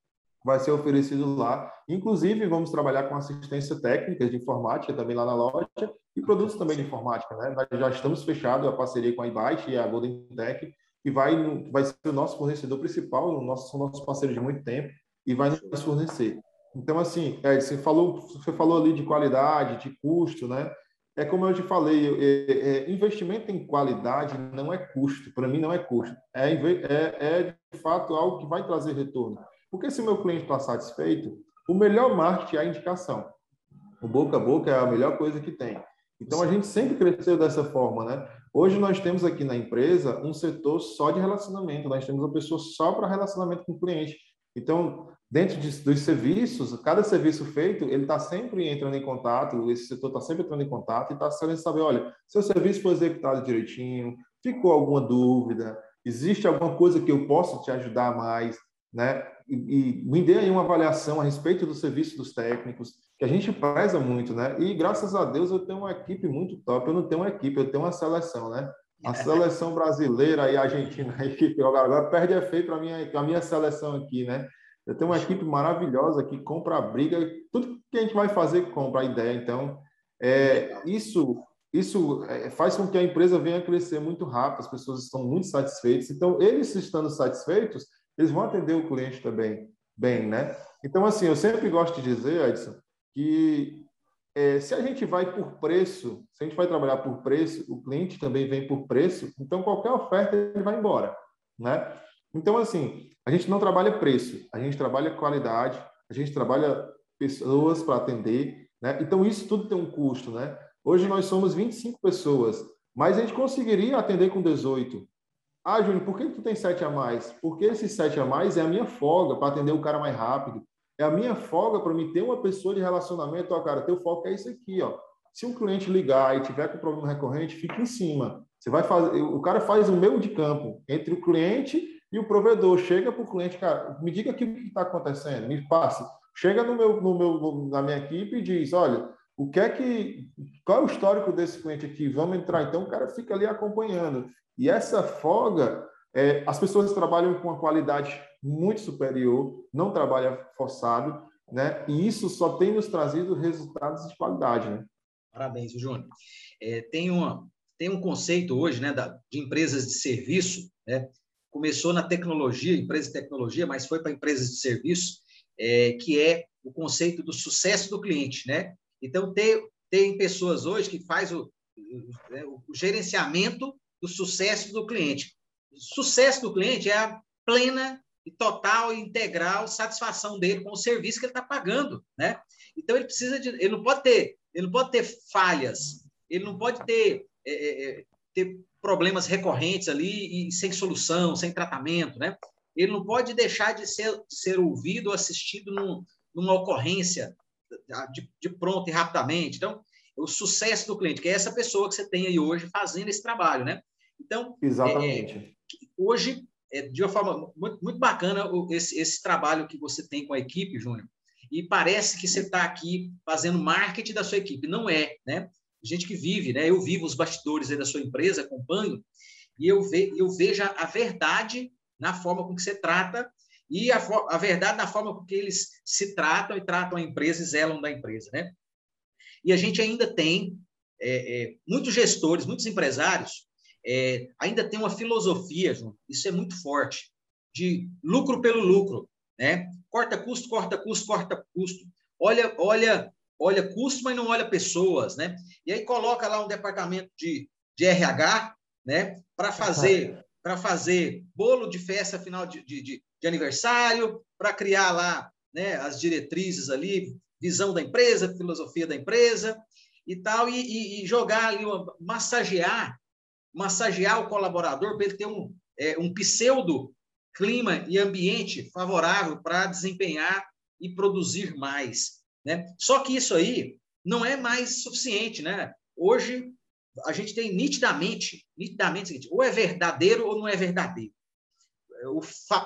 vai ser oferecido lá. Inclusive, vamos trabalhar com assistência técnica de informática também lá na loja e produtos também de informática, né? Nós já estamos fechados a parceria com a iByte e a Golden Tech, que vai, vai ser o nosso fornecedor principal, o nosso, são nossos parceiros de muito tempo, e vai nos fornecer. Então, assim, é, você, falou, você falou ali de qualidade, de custo, né? É como eu te falei, é, é, investimento em qualidade não é custo, para mim não é custo, é, é, é de fato algo que vai trazer retorno. Porque se meu cliente está satisfeito, o melhor marketing é a indicação. O boca a boca é a melhor coisa que tem. Então a gente sempre cresceu dessa forma, né? Hoje nós temos aqui na empresa um setor só de relacionamento, nós temos uma pessoa só para relacionamento com o cliente. Então, dentro de, dos serviços, cada serviço feito, ele está sempre entrando em contato, esse setor está sempre entrando em contato e está querendo saber, olha, seu serviço foi executado direitinho, ficou alguma dúvida, existe alguma coisa que eu possa te ajudar mais, né? E, e me dê aí uma avaliação a respeito do serviço dos técnicos, que a gente preza muito, né? E graças a Deus eu tenho uma equipe muito top, eu não tenho uma equipe, eu tenho uma seleção, né? A seleção brasileira e a Argentina, a equipe agora perde feio para a minha, minha seleção aqui, né? Eu tenho uma equipe maravilhosa que compra a briga, tudo que a gente vai fazer compra a ideia. Então, é, isso isso é, faz com que a empresa venha a crescer muito rápido, as pessoas estão muito satisfeitas. Então, eles estando satisfeitos, eles vão atender o cliente também bem, né? Então, assim, eu sempre gosto de dizer, Edson, que é, se a gente vai por preço, se a gente vai trabalhar por preço, o cliente também vem por preço, então qualquer oferta ele vai embora, né? Então, assim, a gente não trabalha preço, a gente trabalha qualidade, a gente trabalha pessoas para atender, né? Então, isso tudo tem um custo, né? Hoje nós somos 25 pessoas, mas a gente conseguiria atender com 18. Ah, Júnior, por que tu tem 7 a mais? Porque esses 7 a mais é a minha folga para atender o cara mais rápido. É a minha folga para me ter uma pessoa de relacionamento. Ó, cara, teu foco é isso aqui, ó. Se um cliente ligar e tiver com problema recorrente, fique em cima. Você vai fazer, o cara faz o meio de campo entre o cliente e o provedor. Chega para o cliente, cara, me diga aqui o que está acontecendo, me passe. Chega no meu, no meu, na minha equipe e diz, olha, o que é que, qual é o histórico desse cliente aqui? Vamos entrar. Então o cara fica ali acompanhando. E essa folga, é, as pessoas trabalham com uma qualidade muito superior, não trabalha forçado, né? E isso só tem nos trazido resultados de qualidade, né? Parabéns, Júnior. É, tem, uma, tem um conceito hoje né, da, de empresas de serviço, né? começou na tecnologia, empresa de tecnologia, mas foi para empresas de serviço, é, que é o conceito do sucesso do cliente. Né? Então, tem, tem pessoas hoje que faz o, o, né, o gerenciamento do sucesso do cliente. Sucesso do cliente é a plena e total e integral satisfação dele com o serviço que ele está pagando, né? Então ele precisa de, ele não pode ter, ele não pode ter falhas, ele não pode ter, é, é, é ter problemas recorrentes ali e sem solução, sem tratamento, né? Ele não pode deixar de ser, ser ouvido ou assistido num, numa ocorrência de, de pronto e rapidamente. Então, o sucesso do cliente, que é essa pessoa que você tem aí hoje fazendo esse trabalho, né? Então, Exatamente. É, hoje, é, de uma forma muito, muito bacana esse, esse trabalho que você tem com a equipe, Júnior, e parece que você está aqui fazendo marketing da sua equipe. Não é, né? Gente que vive, né? Eu vivo os bastidores da sua empresa, acompanho, e eu, ve, eu vejo a verdade na forma com que você trata e a, a verdade na forma com que eles se tratam e tratam a empresa e zelam da empresa, né? E a gente ainda tem é, é, muitos gestores, muitos empresários, é, ainda tem uma filosofia, João, isso é muito forte, de lucro pelo lucro, né? Corta custo, corta custo, corta custo. Olha, olha, olha custo, mas não olha pessoas, né? E aí coloca lá um departamento de, de RH, né? Para fazer, para fazer bolo de festa final de, de, de aniversário, para criar lá, né? As diretrizes ali, visão da empresa, filosofia da empresa e tal, e, e, e jogar ali, uma, massagear, massagear o colaborador para ele ter um, é, um pseudo clima e ambiente favorável para desempenhar e produzir mais. Né? Só que isso aí não é mais suficiente. Né? Hoje, a gente tem nitidamente, nitidamente o seguinte, ou é verdadeiro ou não é verdadeiro. O,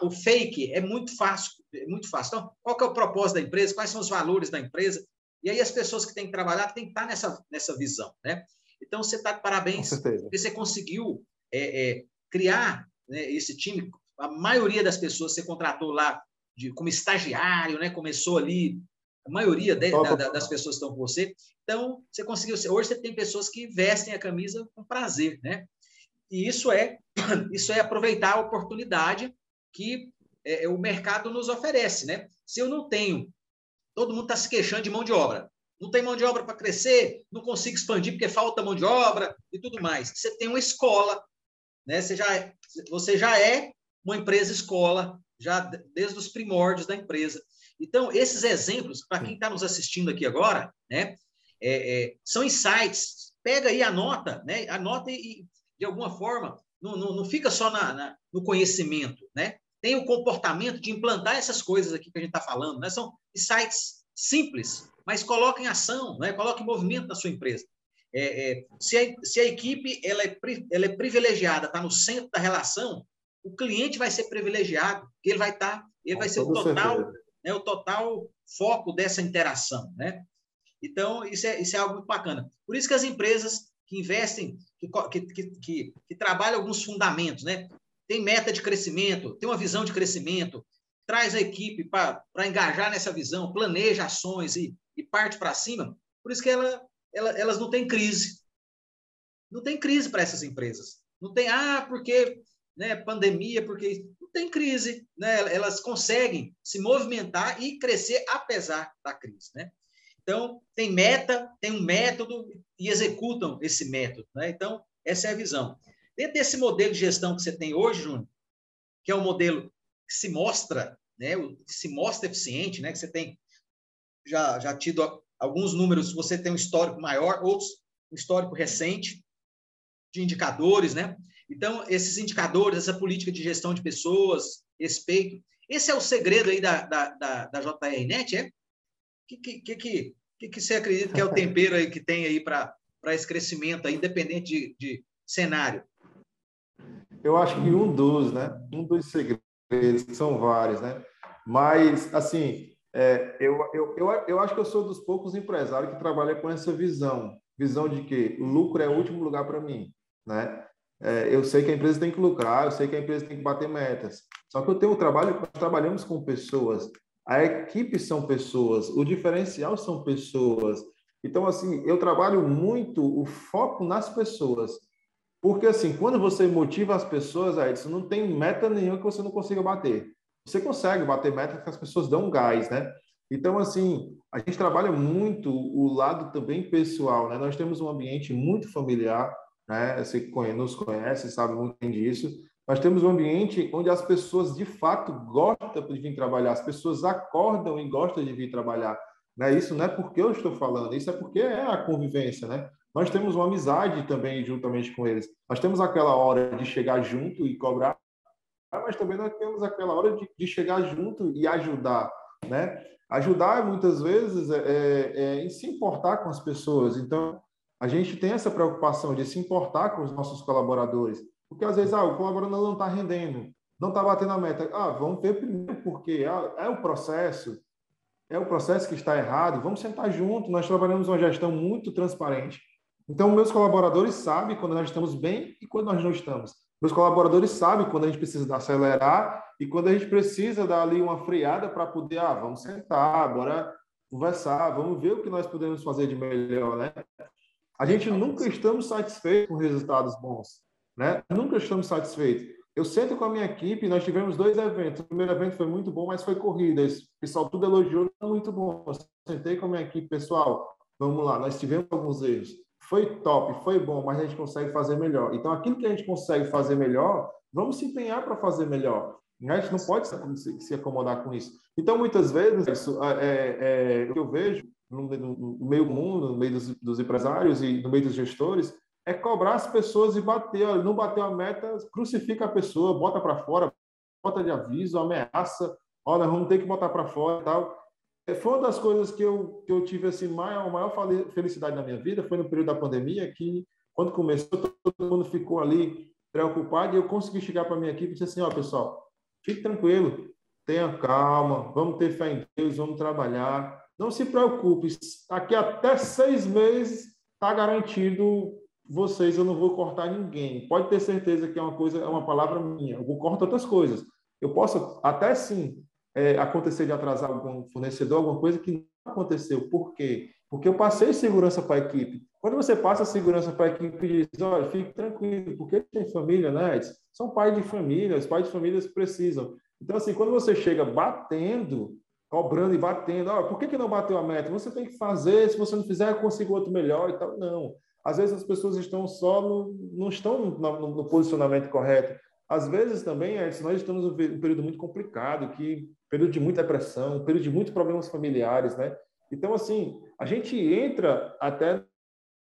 o fake é muito fácil, é muito fácil. Então, qual que é o propósito da empresa? Quais são os valores da empresa? E aí as pessoas que têm que trabalhar têm que estar nessa, nessa visão, né? Então, você está de parabéns, porque você conseguiu é, é, criar né, esse time a maioria das pessoas você contratou lá de, como estagiário, né? Começou ali, a maioria de, da, das pessoas estão com você. Então, você conseguiu. Hoje você tem pessoas que vestem a camisa com prazer, né? E isso é, isso é aproveitar a oportunidade que é, o mercado nos oferece, né? Se eu não tenho, todo mundo está se queixando de mão de obra. Não tem mão de obra para crescer, não consigo expandir porque falta mão de obra e tudo mais. Você tem uma escola, né? Você já, é, você já é uma empresa escola, já desde os primórdios da empresa. Então, esses exemplos, para quem está nos assistindo aqui agora, né, é, é, são insights. Pega aí, anota, né, anota e, de alguma forma, não, não, não fica só na, na, no conhecimento, né? Tem o comportamento de implantar essas coisas aqui que a gente está falando, né? São insights simples, mas coloca em ação, né? coloca em movimento na sua empresa. É, é, se, a, se, a, equipe ela é, ela é privilegiada, está no centro da relação, o cliente vai ser privilegiado, ele vai estar, tá, ele vai ser o total, né, o total foco dessa interação, né? Então, isso é, isso é algo muito bacana. Por isso que as empresas que investem, que, que, que, que trabalham alguns fundamentos, né? Tem meta de crescimento, tem uma visão de crescimento, traz a equipe para engajar nessa visão, planeja ações e, e parte para cima. Por isso que ela, ela, elas não têm crise. Não tem crise para essas empresas. Não tem, ah, porque né, pandemia, porque não tem crise, né? elas conseguem se movimentar e crescer apesar da crise. Né? Então, tem meta, tem um método e executam esse método. Né? Então, essa é a visão. Dentro desse modelo de gestão que você tem hoje, Júnior, que é um modelo que se mostra, né, que se mostra eficiente, né, que você tem já, já tido alguns números, você tem um histórico maior, outros um histórico recente de indicadores, né? Então, esses indicadores, essa política de gestão de pessoas, respeito, esse é o segredo aí da, da, da, da JRNet, é? O que, que, que, que que, você acredita que é o tempero aí que tem aí para esse crescimento, aí, independente de, de cenário? Eu acho que um dos, né? Um dos segredos, são vários, né? Mas, assim, é, eu, eu, eu, eu acho que eu sou dos poucos empresários que trabalha com essa visão. Visão de que o lucro é o último lugar para mim, né? É, eu sei que a empresa tem que lucrar, eu sei que a empresa tem que bater metas. Só que eu tenho um trabalho, nós trabalhamos com pessoas. A equipe são pessoas, o diferencial são pessoas. Então, assim, eu trabalho muito o foco nas pessoas. Porque, assim, quando você motiva as pessoas, Edson, não tem meta nenhuma que você não consiga bater você consegue bater meta que as pessoas dão gás, né? Então, assim, a gente trabalha muito o lado também pessoal, né? Nós temos um ambiente muito familiar, né? Você nos conhece, sabe muito bem disso. Nós temos um ambiente onde as pessoas, de fato, gostam de vir trabalhar. As pessoas acordam e gostam de vir trabalhar. Né? Isso não é porque eu estou falando, isso é porque é a convivência, né? Nós temos uma amizade também juntamente com eles. Nós temos aquela hora de chegar junto e cobrar mas também nós temos aquela hora de, de chegar junto e ajudar, né? Ajudar muitas vezes é, é, é, em se importar com as pessoas. Então, a gente tem essa preocupação de se importar com os nossos colaboradores, porque às vezes ah, o colaborador não está rendendo, não está batendo a meta. Ah, vamos ver primeiro porque ah, é o processo, é o processo que está errado. Vamos sentar junto. Nós trabalhamos uma gestão muito transparente. Então, meus colaboradores sabem quando nós estamos bem e quando nós não estamos. Meus colaboradores sabem quando a gente precisa acelerar e quando a gente precisa dar ali uma freada para poder, ah, vamos sentar, bora conversar, vamos ver o que nós podemos fazer de melhor, né? A gente nunca estamos satisfeitos com resultados bons, né? Nunca estamos satisfeitos. Eu sento com a minha equipe, nós tivemos dois eventos. O primeiro evento foi muito bom, mas foi corrida. O pessoal tudo elogiou, muito bom. Eu sentei com a minha equipe, pessoal, vamos lá, nós tivemos alguns erros foi top, foi bom, mas a gente consegue fazer melhor. Então, aquilo que a gente consegue fazer melhor, vamos se empenhar para fazer melhor. A gente não pode se, acomodar com isso. Então, muitas vezes, isso é, é, o que eu vejo no, meio mundo, no meio dos, dos, empresários e no meio dos gestores, é cobrar as pessoas e bater. Olha, não bateu a meta, crucifica a pessoa, bota para fora, bota de aviso, ameaça. Olha, vamos ter que botar para fora e tal. É, foi uma das coisas que eu, que eu tive assim maior, maior felicidade na minha vida foi no período da pandemia que quando começou todo mundo ficou ali preocupado e eu consegui chegar para minha equipe e dizer assim ó pessoal fique tranquilo tenha calma vamos ter fé em Deus vamos trabalhar não se preocupe aqui até seis meses está garantido vocês eu não vou cortar ninguém pode ter certeza que é uma coisa é uma palavra minha eu cortar outras coisas eu posso até sim é, acontecer de atrasar algum fornecedor, alguma coisa que não aconteceu. Por quê? Porque eu passei segurança para a equipe. Quando você passa segurança para a equipe diz, olha, fique tranquilo, porque tem família, né? São pais de família, os pais de famílias precisam. Então, assim, quando você chega batendo, cobrando e batendo, olha, por que, que não bateu a meta? Você tem que fazer, se você não fizer, eu consigo outro melhor e tal. Não. Às vezes as pessoas estão só no, não estão no, no, no posicionamento correto. Às vezes também, Edson, nós estamos um período muito complicado, que período de muita pressão, período de muitos problemas familiares, né? Então, assim, a gente entra até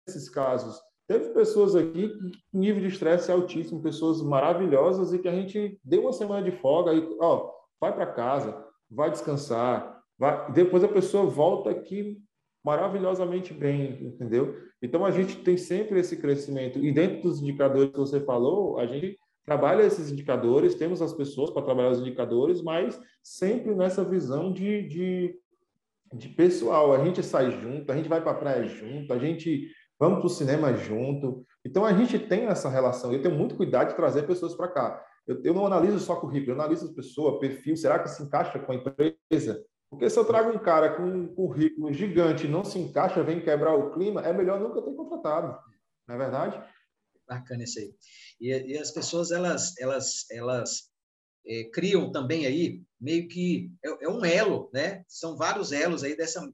nesses casos. Teve pessoas aqui com nível de estresse altíssimo, pessoas maravilhosas e que a gente deu uma semana de folga e, ó, vai para casa, vai descansar, vai... depois a pessoa volta aqui maravilhosamente bem, entendeu? Então a gente tem sempre esse crescimento e dentro dos indicadores que você falou, a gente trabalha esses indicadores, temos as pessoas para trabalhar os indicadores, mas sempre nessa visão de, de, de pessoal. A gente sai junto, a gente vai para a praia junto, a gente vamos para o cinema junto. Então a gente tem essa relação. Eu tenho muito cuidado de trazer pessoas para cá. Eu, eu, não analiso só currículo, eu analiso as pessoas, perfil, será que se encaixa com a empresa? Porque se eu trago um cara com um currículo gigante não se encaixa, vem quebrar o clima, é melhor nunca ter contratado. Não é verdade? Bacana isso aí. E, e as pessoas, elas, elas, elas é, criam também aí, meio que, é, é, um elo, né? São vários elos aí dessa...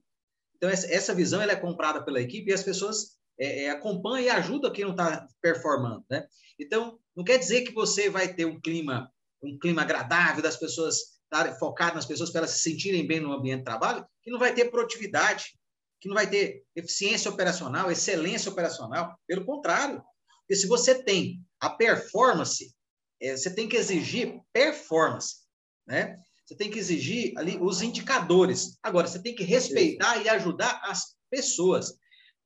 Então, essa, essa visão, ela é comprada pela equipe e as pessoas é, é acompanham e ajudam quem não está performando, né? Então, não quer dizer que você vai ter um clima, um clima agradável das pessoas focadas nas pessoas para elas se sentirem bem no ambiente de trabalho, que não vai ter produtividade, que não vai ter eficiência operacional, excelência operacional. Pelo contrário, porque se você tem a performance, é, você tem que exigir performance. Né? você tem que exigir ali os indicadores. Agora, você tem que respeitar Isso. e ajudar as pessoas.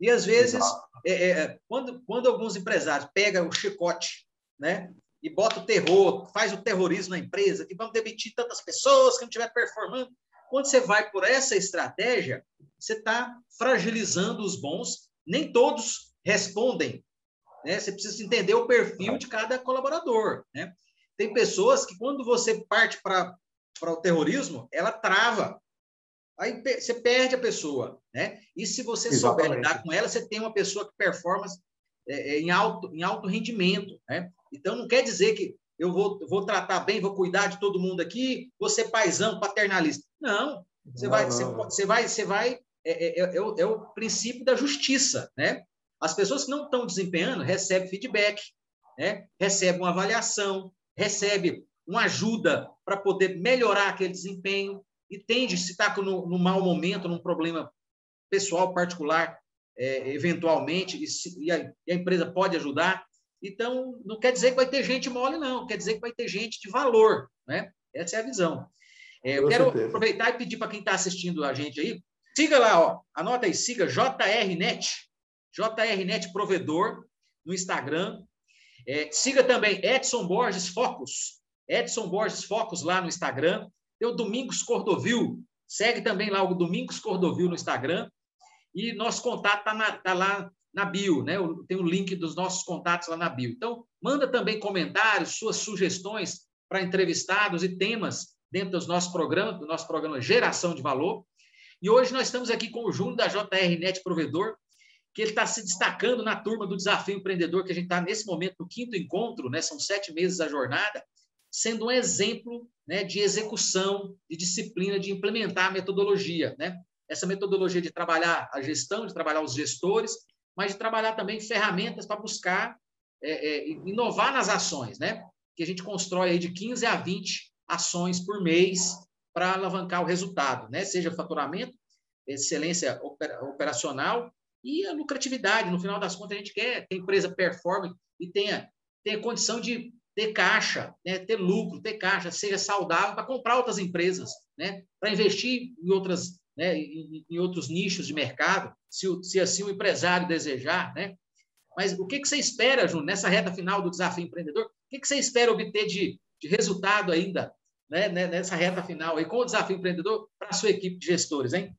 E às vezes, é, é, é, quando, quando alguns empresários pegam o chicote, né? E bota o terror, faz o terrorismo na empresa, que vamos demitir tantas pessoas que não estiver performando. Quando você vai por essa estratégia, você está fragilizando os bons. Nem todos respondem. Né? Você precisa entender o perfil de cada colaborador. Né? Tem pessoas que, quando você parte para o terrorismo, ela trava. Aí você perde a pessoa. Né? E se você Exatamente. souber lidar com ela, você tem uma pessoa que performa é, é, em, alto, em alto rendimento. Né? Então, não quer dizer que eu vou, vou tratar bem, vou cuidar de todo mundo aqui, vou ser paisão, paternalista. Não. Você não, vai, não, você, vai, você vai é, é, é, o, é, o, princípio da justiça, né? As pessoas que não estão desempenhando recebem feedback, né? recebem uma avaliação, recebem uma ajuda para poder melhorar aquele desempenho, entende se está no, no mau momento, num problema pessoal particular, é, eventualmente, e, se, e, a, e, a, empresa pode ajudar. Então, não quer dizer que vai ter gente mole, não, quer dizer que vai ter gente de valor. Né? Essa é a visão. É, eu quero certeza. aproveitar e pedir para quem está assistindo a gente aí, siga lá, ó, anota aí, siga JRNet, JRNet Provedor, no Instagram. É, siga também Edson Borges Focus, Edson Borges Focus lá no Instagram. Tem o Domingos Cordovil, segue também lá o Domingos Cordovil no Instagram. E nosso contato está tá lá na bio, né? Tem o link dos nossos contatos lá na bio. Então, manda também comentários, suas sugestões para entrevistados e temas dentro dos nossos programas, do nosso programa Geração de Valor. E hoje nós estamos aqui com o Júnior da JRNet Provedor, que ele está se destacando na turma do Desafio Empreendedor, que a gente está nesse momento no quinto encontro, né? são sete meses a jornada, sendo um exemplo né, de execução, de disciplina, de implementar a metodologia. Né? Essa metodologia de trabalhar a gestão, de trabalhar os gestores, mas de trabalhar também ferramentas para buscar é, é, inovar nas ações, né? que a gente constrói aí de 15 a 20 ações por mês para alavancar o resultado, né? seja faturamento, excelência operacional e a lucratividade. No final das contas, a gente quer que a empresa performe e tenha, tenha condição de ter caixa, né? ter lucro, ter caixa, seja saudável para comprar outras empresas, né? para investir em, outras, né? Em, em, outros nichos de mercado, se, se assim o empresário desejar. Né? Mas o que, que você espera, Júnior, nessa reta final do desafio empreendedor? O que, que você espera obter de, de resultado ainda né? nessa reta final aí, com o desafio empreendedor para a sua equipe de gestores, hein?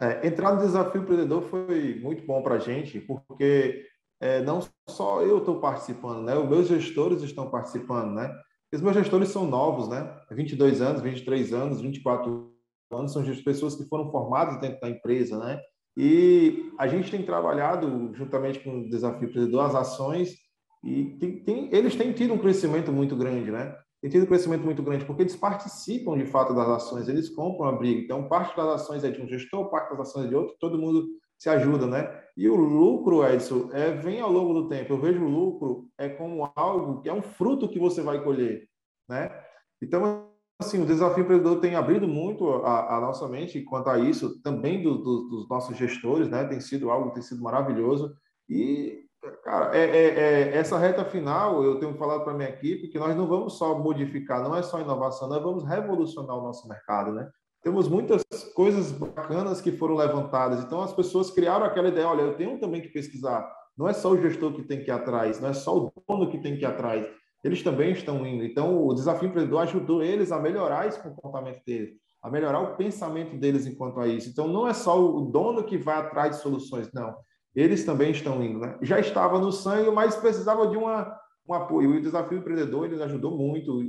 É, entrar no desafio empreendedor foi muito bom para a gente, porque é, não só eu estou participando, né? Os meus gestores estão participando, né? Os meus gestores são novos, né? 22 anos, 23 anos, 24 anos, são pessoas que foram formadas dentro da empresa, né? E a gente tem trabalhado juntamente com o Desafio Empreendedor as ações e tem, tem, eles têm tido um crescimento muito grande, né? Tem tido um crescimento muito grande, porque eles participam de fato das ações, eles compram a briga. Então, parte das ações é de um gestor, parte das ações é de outro, todo mundo se ajuda, né? E o lucro, Edson, é, vem ao longo do tempo. Eu vejo o lucro é como algo que é um fruto que você vai colher, né? Então, assim, o desafio empreendedor tem abrido muito a, a nossa mente quanto a isso, também do, do, dos nossos gestores, né? Tem sido algo, tem sido maravilhoso. E Cara, é, é, é, essa reta final, eu tenho falado para minha equipe que nós não vamos só modificar, não é só inovação, nós vamos revolucionar o nosso mercado, né? Temos muitas coisas bacanas que foram levantadas, então as pessoas criaram aquela ideia, olha, eu tenho também que pesquisar, não é só o gestor que tem que ir atrás, não é só o dono que tem que ir atrás, eles também estão indo. Então, o desafio empreendedor ajudou eles a melhorar esse comportamento deles, a melhorar o pensamento deles enquanto a isso. Então, não é só o dono que vai atrás de soluções, não eles também estão indo, né? Já estava no sangue, mas precisava de uma, um apoio. E o desafio empreendedor ele ajudou muito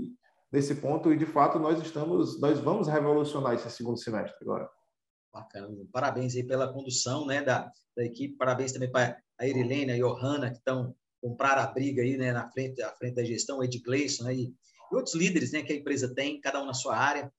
nesse ponto e de fato nós estamos, nós vamos revolucionar esse segundo semestre agora. Bacana, parabéns aí pela condução, né, da, da equipe. Parabéns também para a Irilene, a Johanna que estão comprar a briga aí, né, na frente, à frente da gestão, Ed Gleison, né, e, e outros líderes, né, que a empresa tem, cada um na sua área.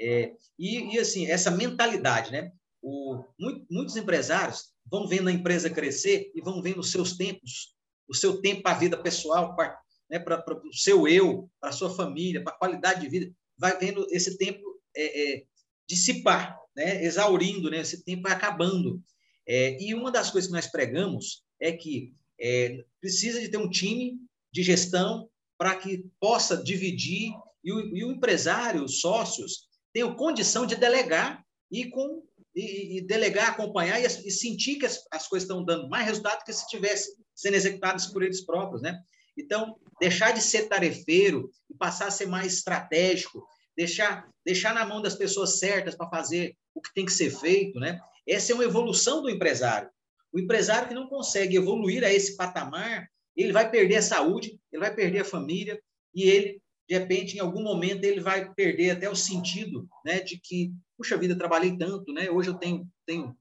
É, e, e assim essa mentalidade, né? O, muito, muitos empresários vão vendo a empresa crescer e vão vendo os seus tempos, o seu tempo para a vida pessoal, para né, o seu eu, para a sua família, para a qualidade de vida, vai vendo esse tempo é, é, dissipar, né, exaurindo, né, esse tempo vai acabando. É, e uma das coisas que nós pregamos é que é, precisa de ter um time de gestão para que possa dividir e o, e o empresário, os sócios, tenham condição de delegar e, com, e, e delegar, acompanhar e, e sentir que as, as, coisas estão dando mais resultado que se tivesse sendo executadas por eles próprios, né? Então, deixar de ser tarefeiro e passar a ser mais estratégico, deixar, deixar na mão das pessoas certas para fazer o que tem que ser feito, né? Essa é uma evolução do empresário. O empresário que não consegue evoluir a esse patamar, ele vai perder a saúde, ele vai perder a família e ele, de repente, em algum momento, ele vai perder até o sentido, né, de que, puxa vida, trabalhei tanto, né? Hoje eu tenho, tenho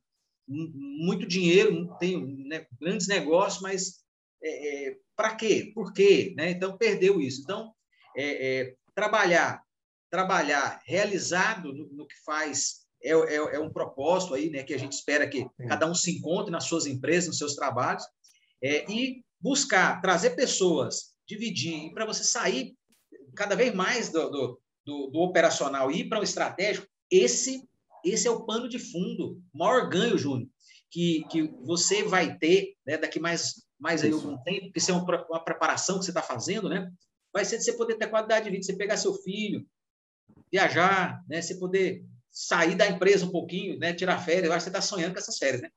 muito dinheiro, tenho né, grandes negócios, mas é, é, para quê? Por quê? Né? Então, perdeu isso. Então, é, é trabalhar, trabalhar realizado no, no que faz é, é, é, um propósito aí, né, que a gente espera que cada um se encontre nas suas empresas, nos seus trabalhos, e buscar trazer pessoas, dividir, para você sair cada vez mais do, do, do, do operacional e ir para o estratégico, esse, esse é o pano de fundo, o maior ganho, Júnior, que, que você vai ter né, daqui mais, mais aí algum tempo, porque isso é uma, uma preparação que você está fazendo, né? Vai ser de você poder ter qualidade de vida, você pegar seu filho, viajar, né? Você poder sair da empresa um pouquinho, né? Tirar férias, eu acho que você está sonhando com essas férias, né?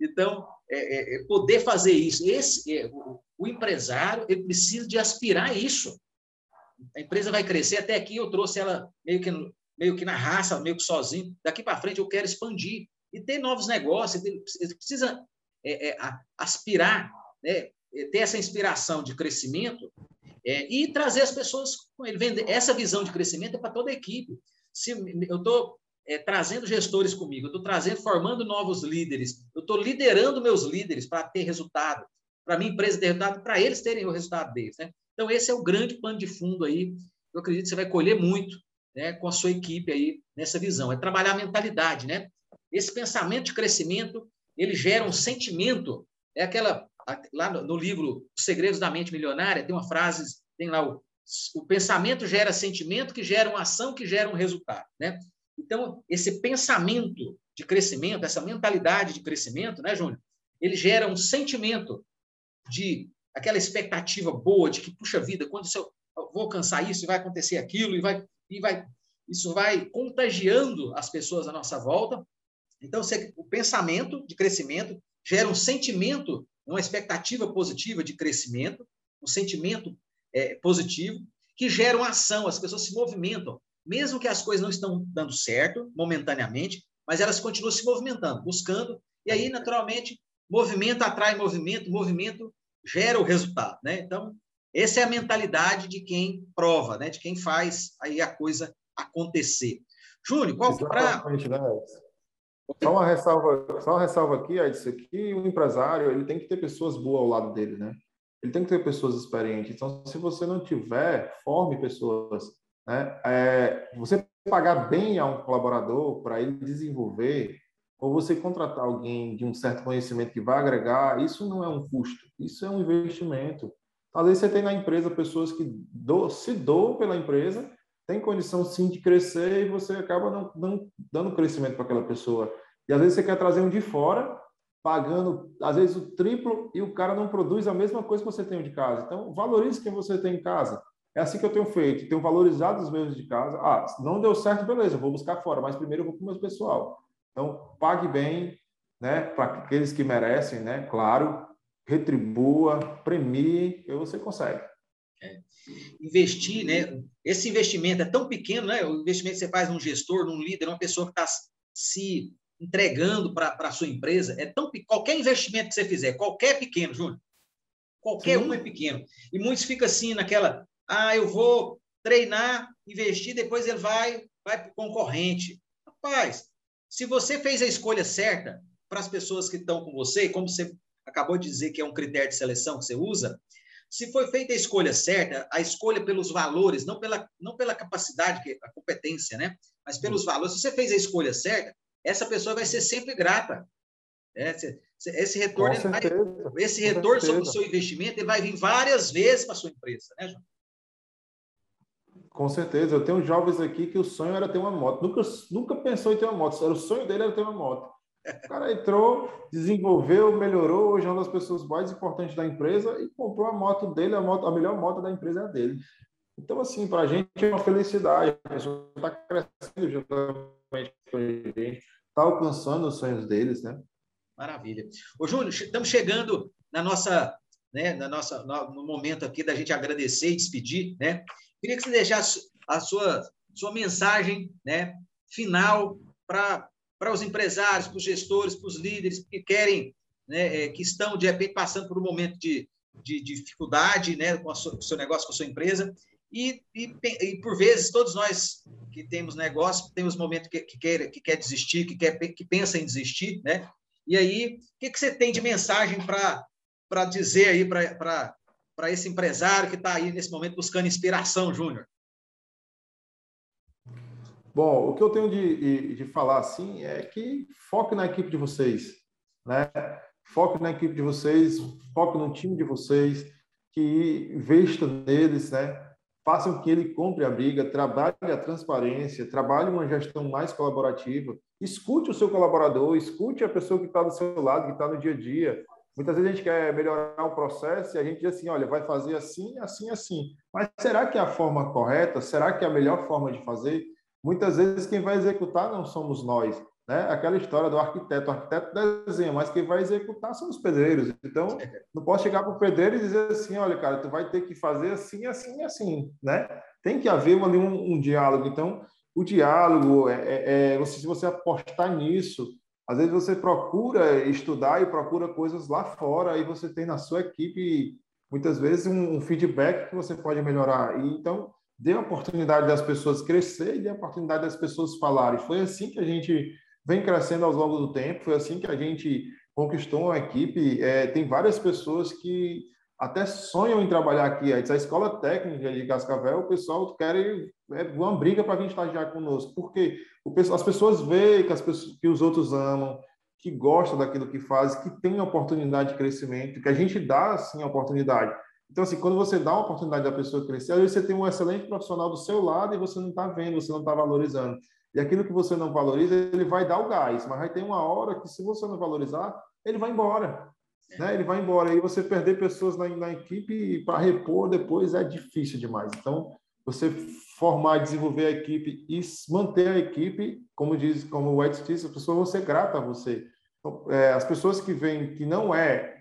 Então, é, é, é, poder fazer isso. Esse, é, o, o, empresário ele precisa de aspirar isso. A empresa vai crescer. Até aqui eu trouxe ela meio que, meio que na raça, meio que sozinho. Daqui para frente eu quero expandir e ter novos negócios. Ele precisa é, é, aspirar, né? ter essa inspiração de crescimento e trazer as pessoas com ele. Vender. Essa visão de crescimento é para toda a equipe. Se eu estou é, trazendo gestores comigo, estou trazendo, formando novos líderes, eu estou liderando meus líderes para ter resultado, para minha empresa ter resultado, para eles terem o resultado deles. Né? Então, esse é o grande pano de fundo aí. Eu acredito que você vai colher muito né, com a sua equipe aí nessa visão. É trabalhar a mentalidade, né? Esse pensamento de crescimento, ele gera um sentimento. É aquela lá no, livro Os Segredos da Mente Milionária tem uma frase, tem lá o, o pensamento gera sentimento que gera uma ação que gera um resultado, né? Então, esse pensamento de crescimento, essa mentalidade de crescimento, né, Júnior? Ele gera um sentimento de aquela expectativa boa de que, puxa vida, quando eu vou alcançar isso, vai acontecer aquilo, e vai, e vai, isso vai contagiando as pessoas à nossa volta. Então, o pensamento de crescimento gera um sentimento, uma expectativa positiva de crescimento, um sentimento é, positivo, que gera uma ação, as pessoas se movimentam mesmo que as coisas não estão dando certo momentaneamente, mas elas continuam se movimentando, buscando, e aí, naturalmente, movimento atrai movimento, movimento gera o resultado, né? Então, essa é a mentalidade de quem prova, né? De quem faz aí a coisa acontecer. Júnior, qual para né? Só uma ressalva, só uma ressalva aqui, é isso aqui, o empresário, ele tem que ter pessoas boas ao lado dele, né? Ele tem que ter pessoas experientes. Então, se você não tiver, forme pessoas né? É, você pagar bem a um colaborador para ele desenvolver, ou você contratar alguém de um certo conhecimento que vai agregar, isso não é um custo, isso é um investimento. Às vezes você tem na empresa pessoas que do, se doam pela empresa, tem condição sim de crescer e você acaba não, não dando crescimento para aquela pessoa. E às vezes você quer trazer um de fora, pagando às vezes o triplo e o cara não produz a mesma coisa que você tem de casa. Então, valorize quem você tem em casa. É assim que eu tenho feito, tenho valorizado os meus de casa. Ah, não deu certo, beleza, vou buscar fora, mas primeiro eu vou para o meu pessoal. Então, pague bem, né, para aqueles que merecem, né, claro, retribua, premie, e você consegue. É. Investir, né? Esse investimento é tão pequeno, né? O investimento que você faz num gestor, num líder, numa pessoa que está se entregando para a sua empresa, é tão qualquer investimento que você fizer, qualquer pequeno, Júnior, qualquer Sim. um é pequeno. E muitos ficam assim naquela, ah, eu vou treinar, investir, depois ele vai, vai para o concorrente. Rapaz, se você fez a escolha certa para as pessoas que estão com você, como você acabou de dizer que é um critério de seleção que você usa, se foi feita a escolha certa, a escolha pelos valores, não pela, não pela capacidade, a competência, né? mas pelos hum. valores, se você fez a escolha certa, essa pessoa vai ser sempre grata. É, esse retorno, vai, esse retorno sobre o seu investimento ele vai vir várias vezes para a sua empresa, né, João? Com certeza. Eu tenho jovens aqui que o sonho era ter uma moto. Nunca, nunca pensou em ter uma moto. Era o sonho dele era ter uma moto. O cara entrou, desenvolveu, melhorou. Hoje é uma das pessoas mais importantes da empresa e comprou a moto dele. A, moto, a melhor moto da empresa é a dele. Então, assim, para a gente é uma felicidade. A pessoa está crescendo juntamente com a gente, está alcançando os sonhos deles, né? Maravilha. Ô, Júnior, estamos chegando na nossa, né, na nossa, no momento aqui da gente agradecer e despedir, né? Queria que você deixasse a sua, sua mensagem, né, final para para os empresários, para os gestores, para os líderes que querem, né, é, que estão de repente passando por um momento de, de dificuldade, né, com, com o seu negócio, com a sua empresa, e, e, e, por vezes todos nós que temos negócio temos momentos que, que quer que quer desistir, que quer que pensa em desistir, né? E aí, o que, que você tem de mensagem para dizer aí para esse empresário que está aí nesse momento buscando inspiração, Júnior? Bom, o que eu tenho de, de, de, falar assim é que foque na equipe de vocês, né? Foque na equipe de vocês, foque no time de vocês, que investa neles, né? façam que ele compre a briga, trabalhe a transparência, trabalhe uma gestão mais colaborativa, escute o seu colaborador, escute a pessoa que está do seu lado, que está no dia a dia. Muitas vezes a gente quer melhorar o processo e a gente diz assim, olha, vai fazer assim, assim, assim. Mas será que é a forma correta? Será que é a melhor forma de fazer? Muitas vezes quem vai executar não somos nós. Né? Aquela história do arquiteto, o arquiteto desenha, mas quem vai executar são os pedreiros. Então, não posso chegar para o pedreiro e dizer assim, olha, cara, tu vai ter que fazer assim, assim, assim, né? Tem que haver ali um, um diálogo. Então, o diálogo, é, é, é, você, se você apostar nisso, às vezes você procura estudar e procura coisas lá fora e você tem na sua equipe, muitas vezes, um, um feedback que você pode melhorar. E, então, dê a oportunidade das pessoas crescer e dê a oportunidade das pessoas falarem. Foi assim que a gente vem crescendo ao longo do tempo. Foi assim que a gente conquistou uma equipe. É, tem várias pessoas que até sonham em trabalhar aqui. A escola técnica de Cascavel, o pessoal quer é uma briga para vir estagiar conosco, porque as pessoas veem que, as pessoas, que os outros amam, que gostam daquilo que faz, que tem oportunidade de crescimento, que a gente dá sim a oportunidade. Então, assim, quando você dá a oportunidade da pessoa crescer, vezes você tem um excelente profissional do seu lado e você não está vendo, você não está valorizando. E aquilo que você não valoriza, ele vai dar o gás, mas vai ter uma hora que, se você não valorizar, ele vai embora. Né? Ele vai embora. E você perder pessoas na, na equipe para repor depois é difícil demais. Então, você formar, desenvolver a equipe e manter a equipe, como diz, como o Edson disse, as pessoas vão ser gratas a você. Então, é, as pessoas que vêm que não é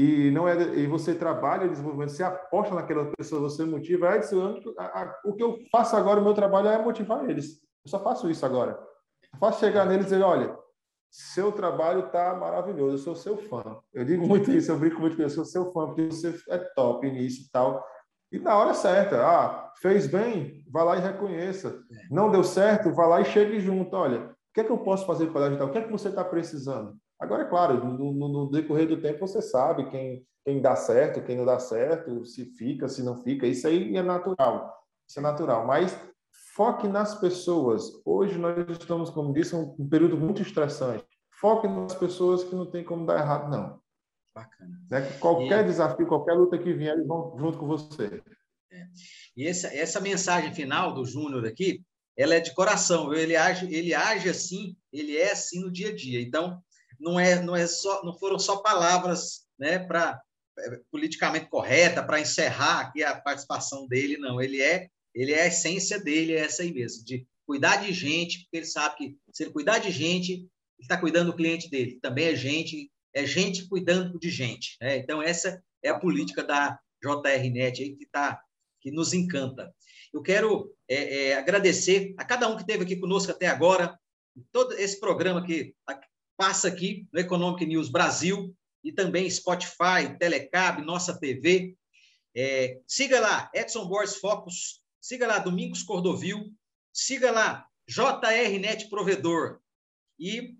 e não é e você trabalha o desenvolvimento, você aposta naquela pessoa, você motiva. Edson, o que eu faço agora, o meu trabalho é motivar eles. Eu só faço isso agora. Eu faço chegar neles e dizer, olha, seu trabalho está maravilhoso, eu sou seu fã. Eu digo muito isso, eu brinco muito com isso, eu sou seu fã, porque você é top nisso e tal. E na hora certa, ah, fez bem, vá lá e reconheça. Não deu certo, vá lá e chegue junto. Olha, o que é que eu posso fazer para ajudar? O que é que você está precisando? Agora, é claro, no, no, decorrer do tempo você sabe quem, quem dá certo, quem não dá certo, se fica, se não fica. Isso aí é natural. Isso é natural. Mas Foque nas pessoas. Hoje nós estamos, como disse, um período muito estressante. Foque nas pessoas que não tem como dar errado, não. Bacana. Né? Qualquer e... desafio, qualquer luta que vier, eles vão junto com você. É. E essa, essa mensagem final do Júnior aqui, ela é de coração. Ele age, ele age assim, ele é assim no dia a dia. Então, não é, não é só, não foram só palavras, né, para é, politicamente correta para encerrar aqui a participação dele, não. Ele é ele é a essência dele, é essa aí mesmo, de cuidar de gente, porque ele sabe que se ele cuidar de gente, ele está cuidando do cliente dele. Também é gente, é gente cuidando de gente. Né? Então, essa é a política da JRNet aí que, tá, que nos encanta. Eu quero é, é, agradecer a cada um que esteve aqui conosco até agora, todo esse programa que passa aqui no Economic News Brasil e também Spotify, Telecab, Nossa TV. É, siga lá, Edson Borges Focus siga lá Domingos Cordovil, siga lá JR Net Provedor e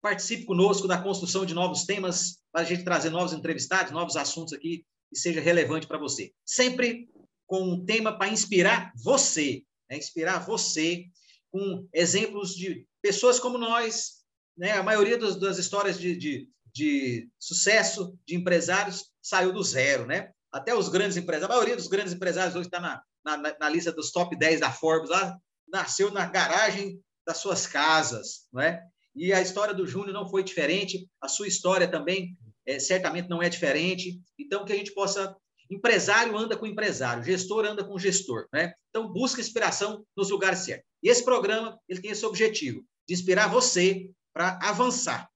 participe conosco da construção de novos temas para a gente trazer novos entrevistados, novos assuntos aqui que seja relevante para você. Sempre com um tema para inspirar você, né? inspirar você com exemplos de pessoas como nós, né? A maioria das, das histórias de, de, de sucesso de empresários saiu do zero, né? Até os grandes empresários, a maioria dos grandes empresários hoje está na, na, na, lista dos top 10 da Forbes, lá, nasceu na garagem das suas casas, não é? E a história do Júnior não foi diferente, a sua história também é, certamente não é diferente. Então, que a gente possa Empresário anda com empresário, gestor anda com gestor, né? Então busca inspiração nos lugares certos. E esse programa ele tem esse objetivo de inspirar você para avançar,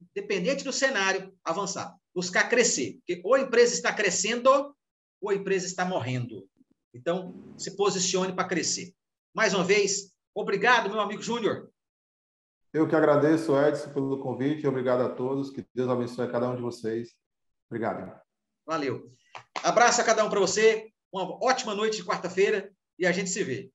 independente do cenário, avançar, buscar crescer, porque ou a empresa está crescendo ou a empresa está morrendo. Então se posicione para crescer. Mais uma vez, obrigado, meu amigo Júnior. Eu que agradeço, Edson, pelo convite. Obrigado a todos. Que Deus abençoe a cada um de vocês. Obrigado. Valeu. Abraço a cada um para você. Uma ótima noite de quarta-feira e a gente se vê.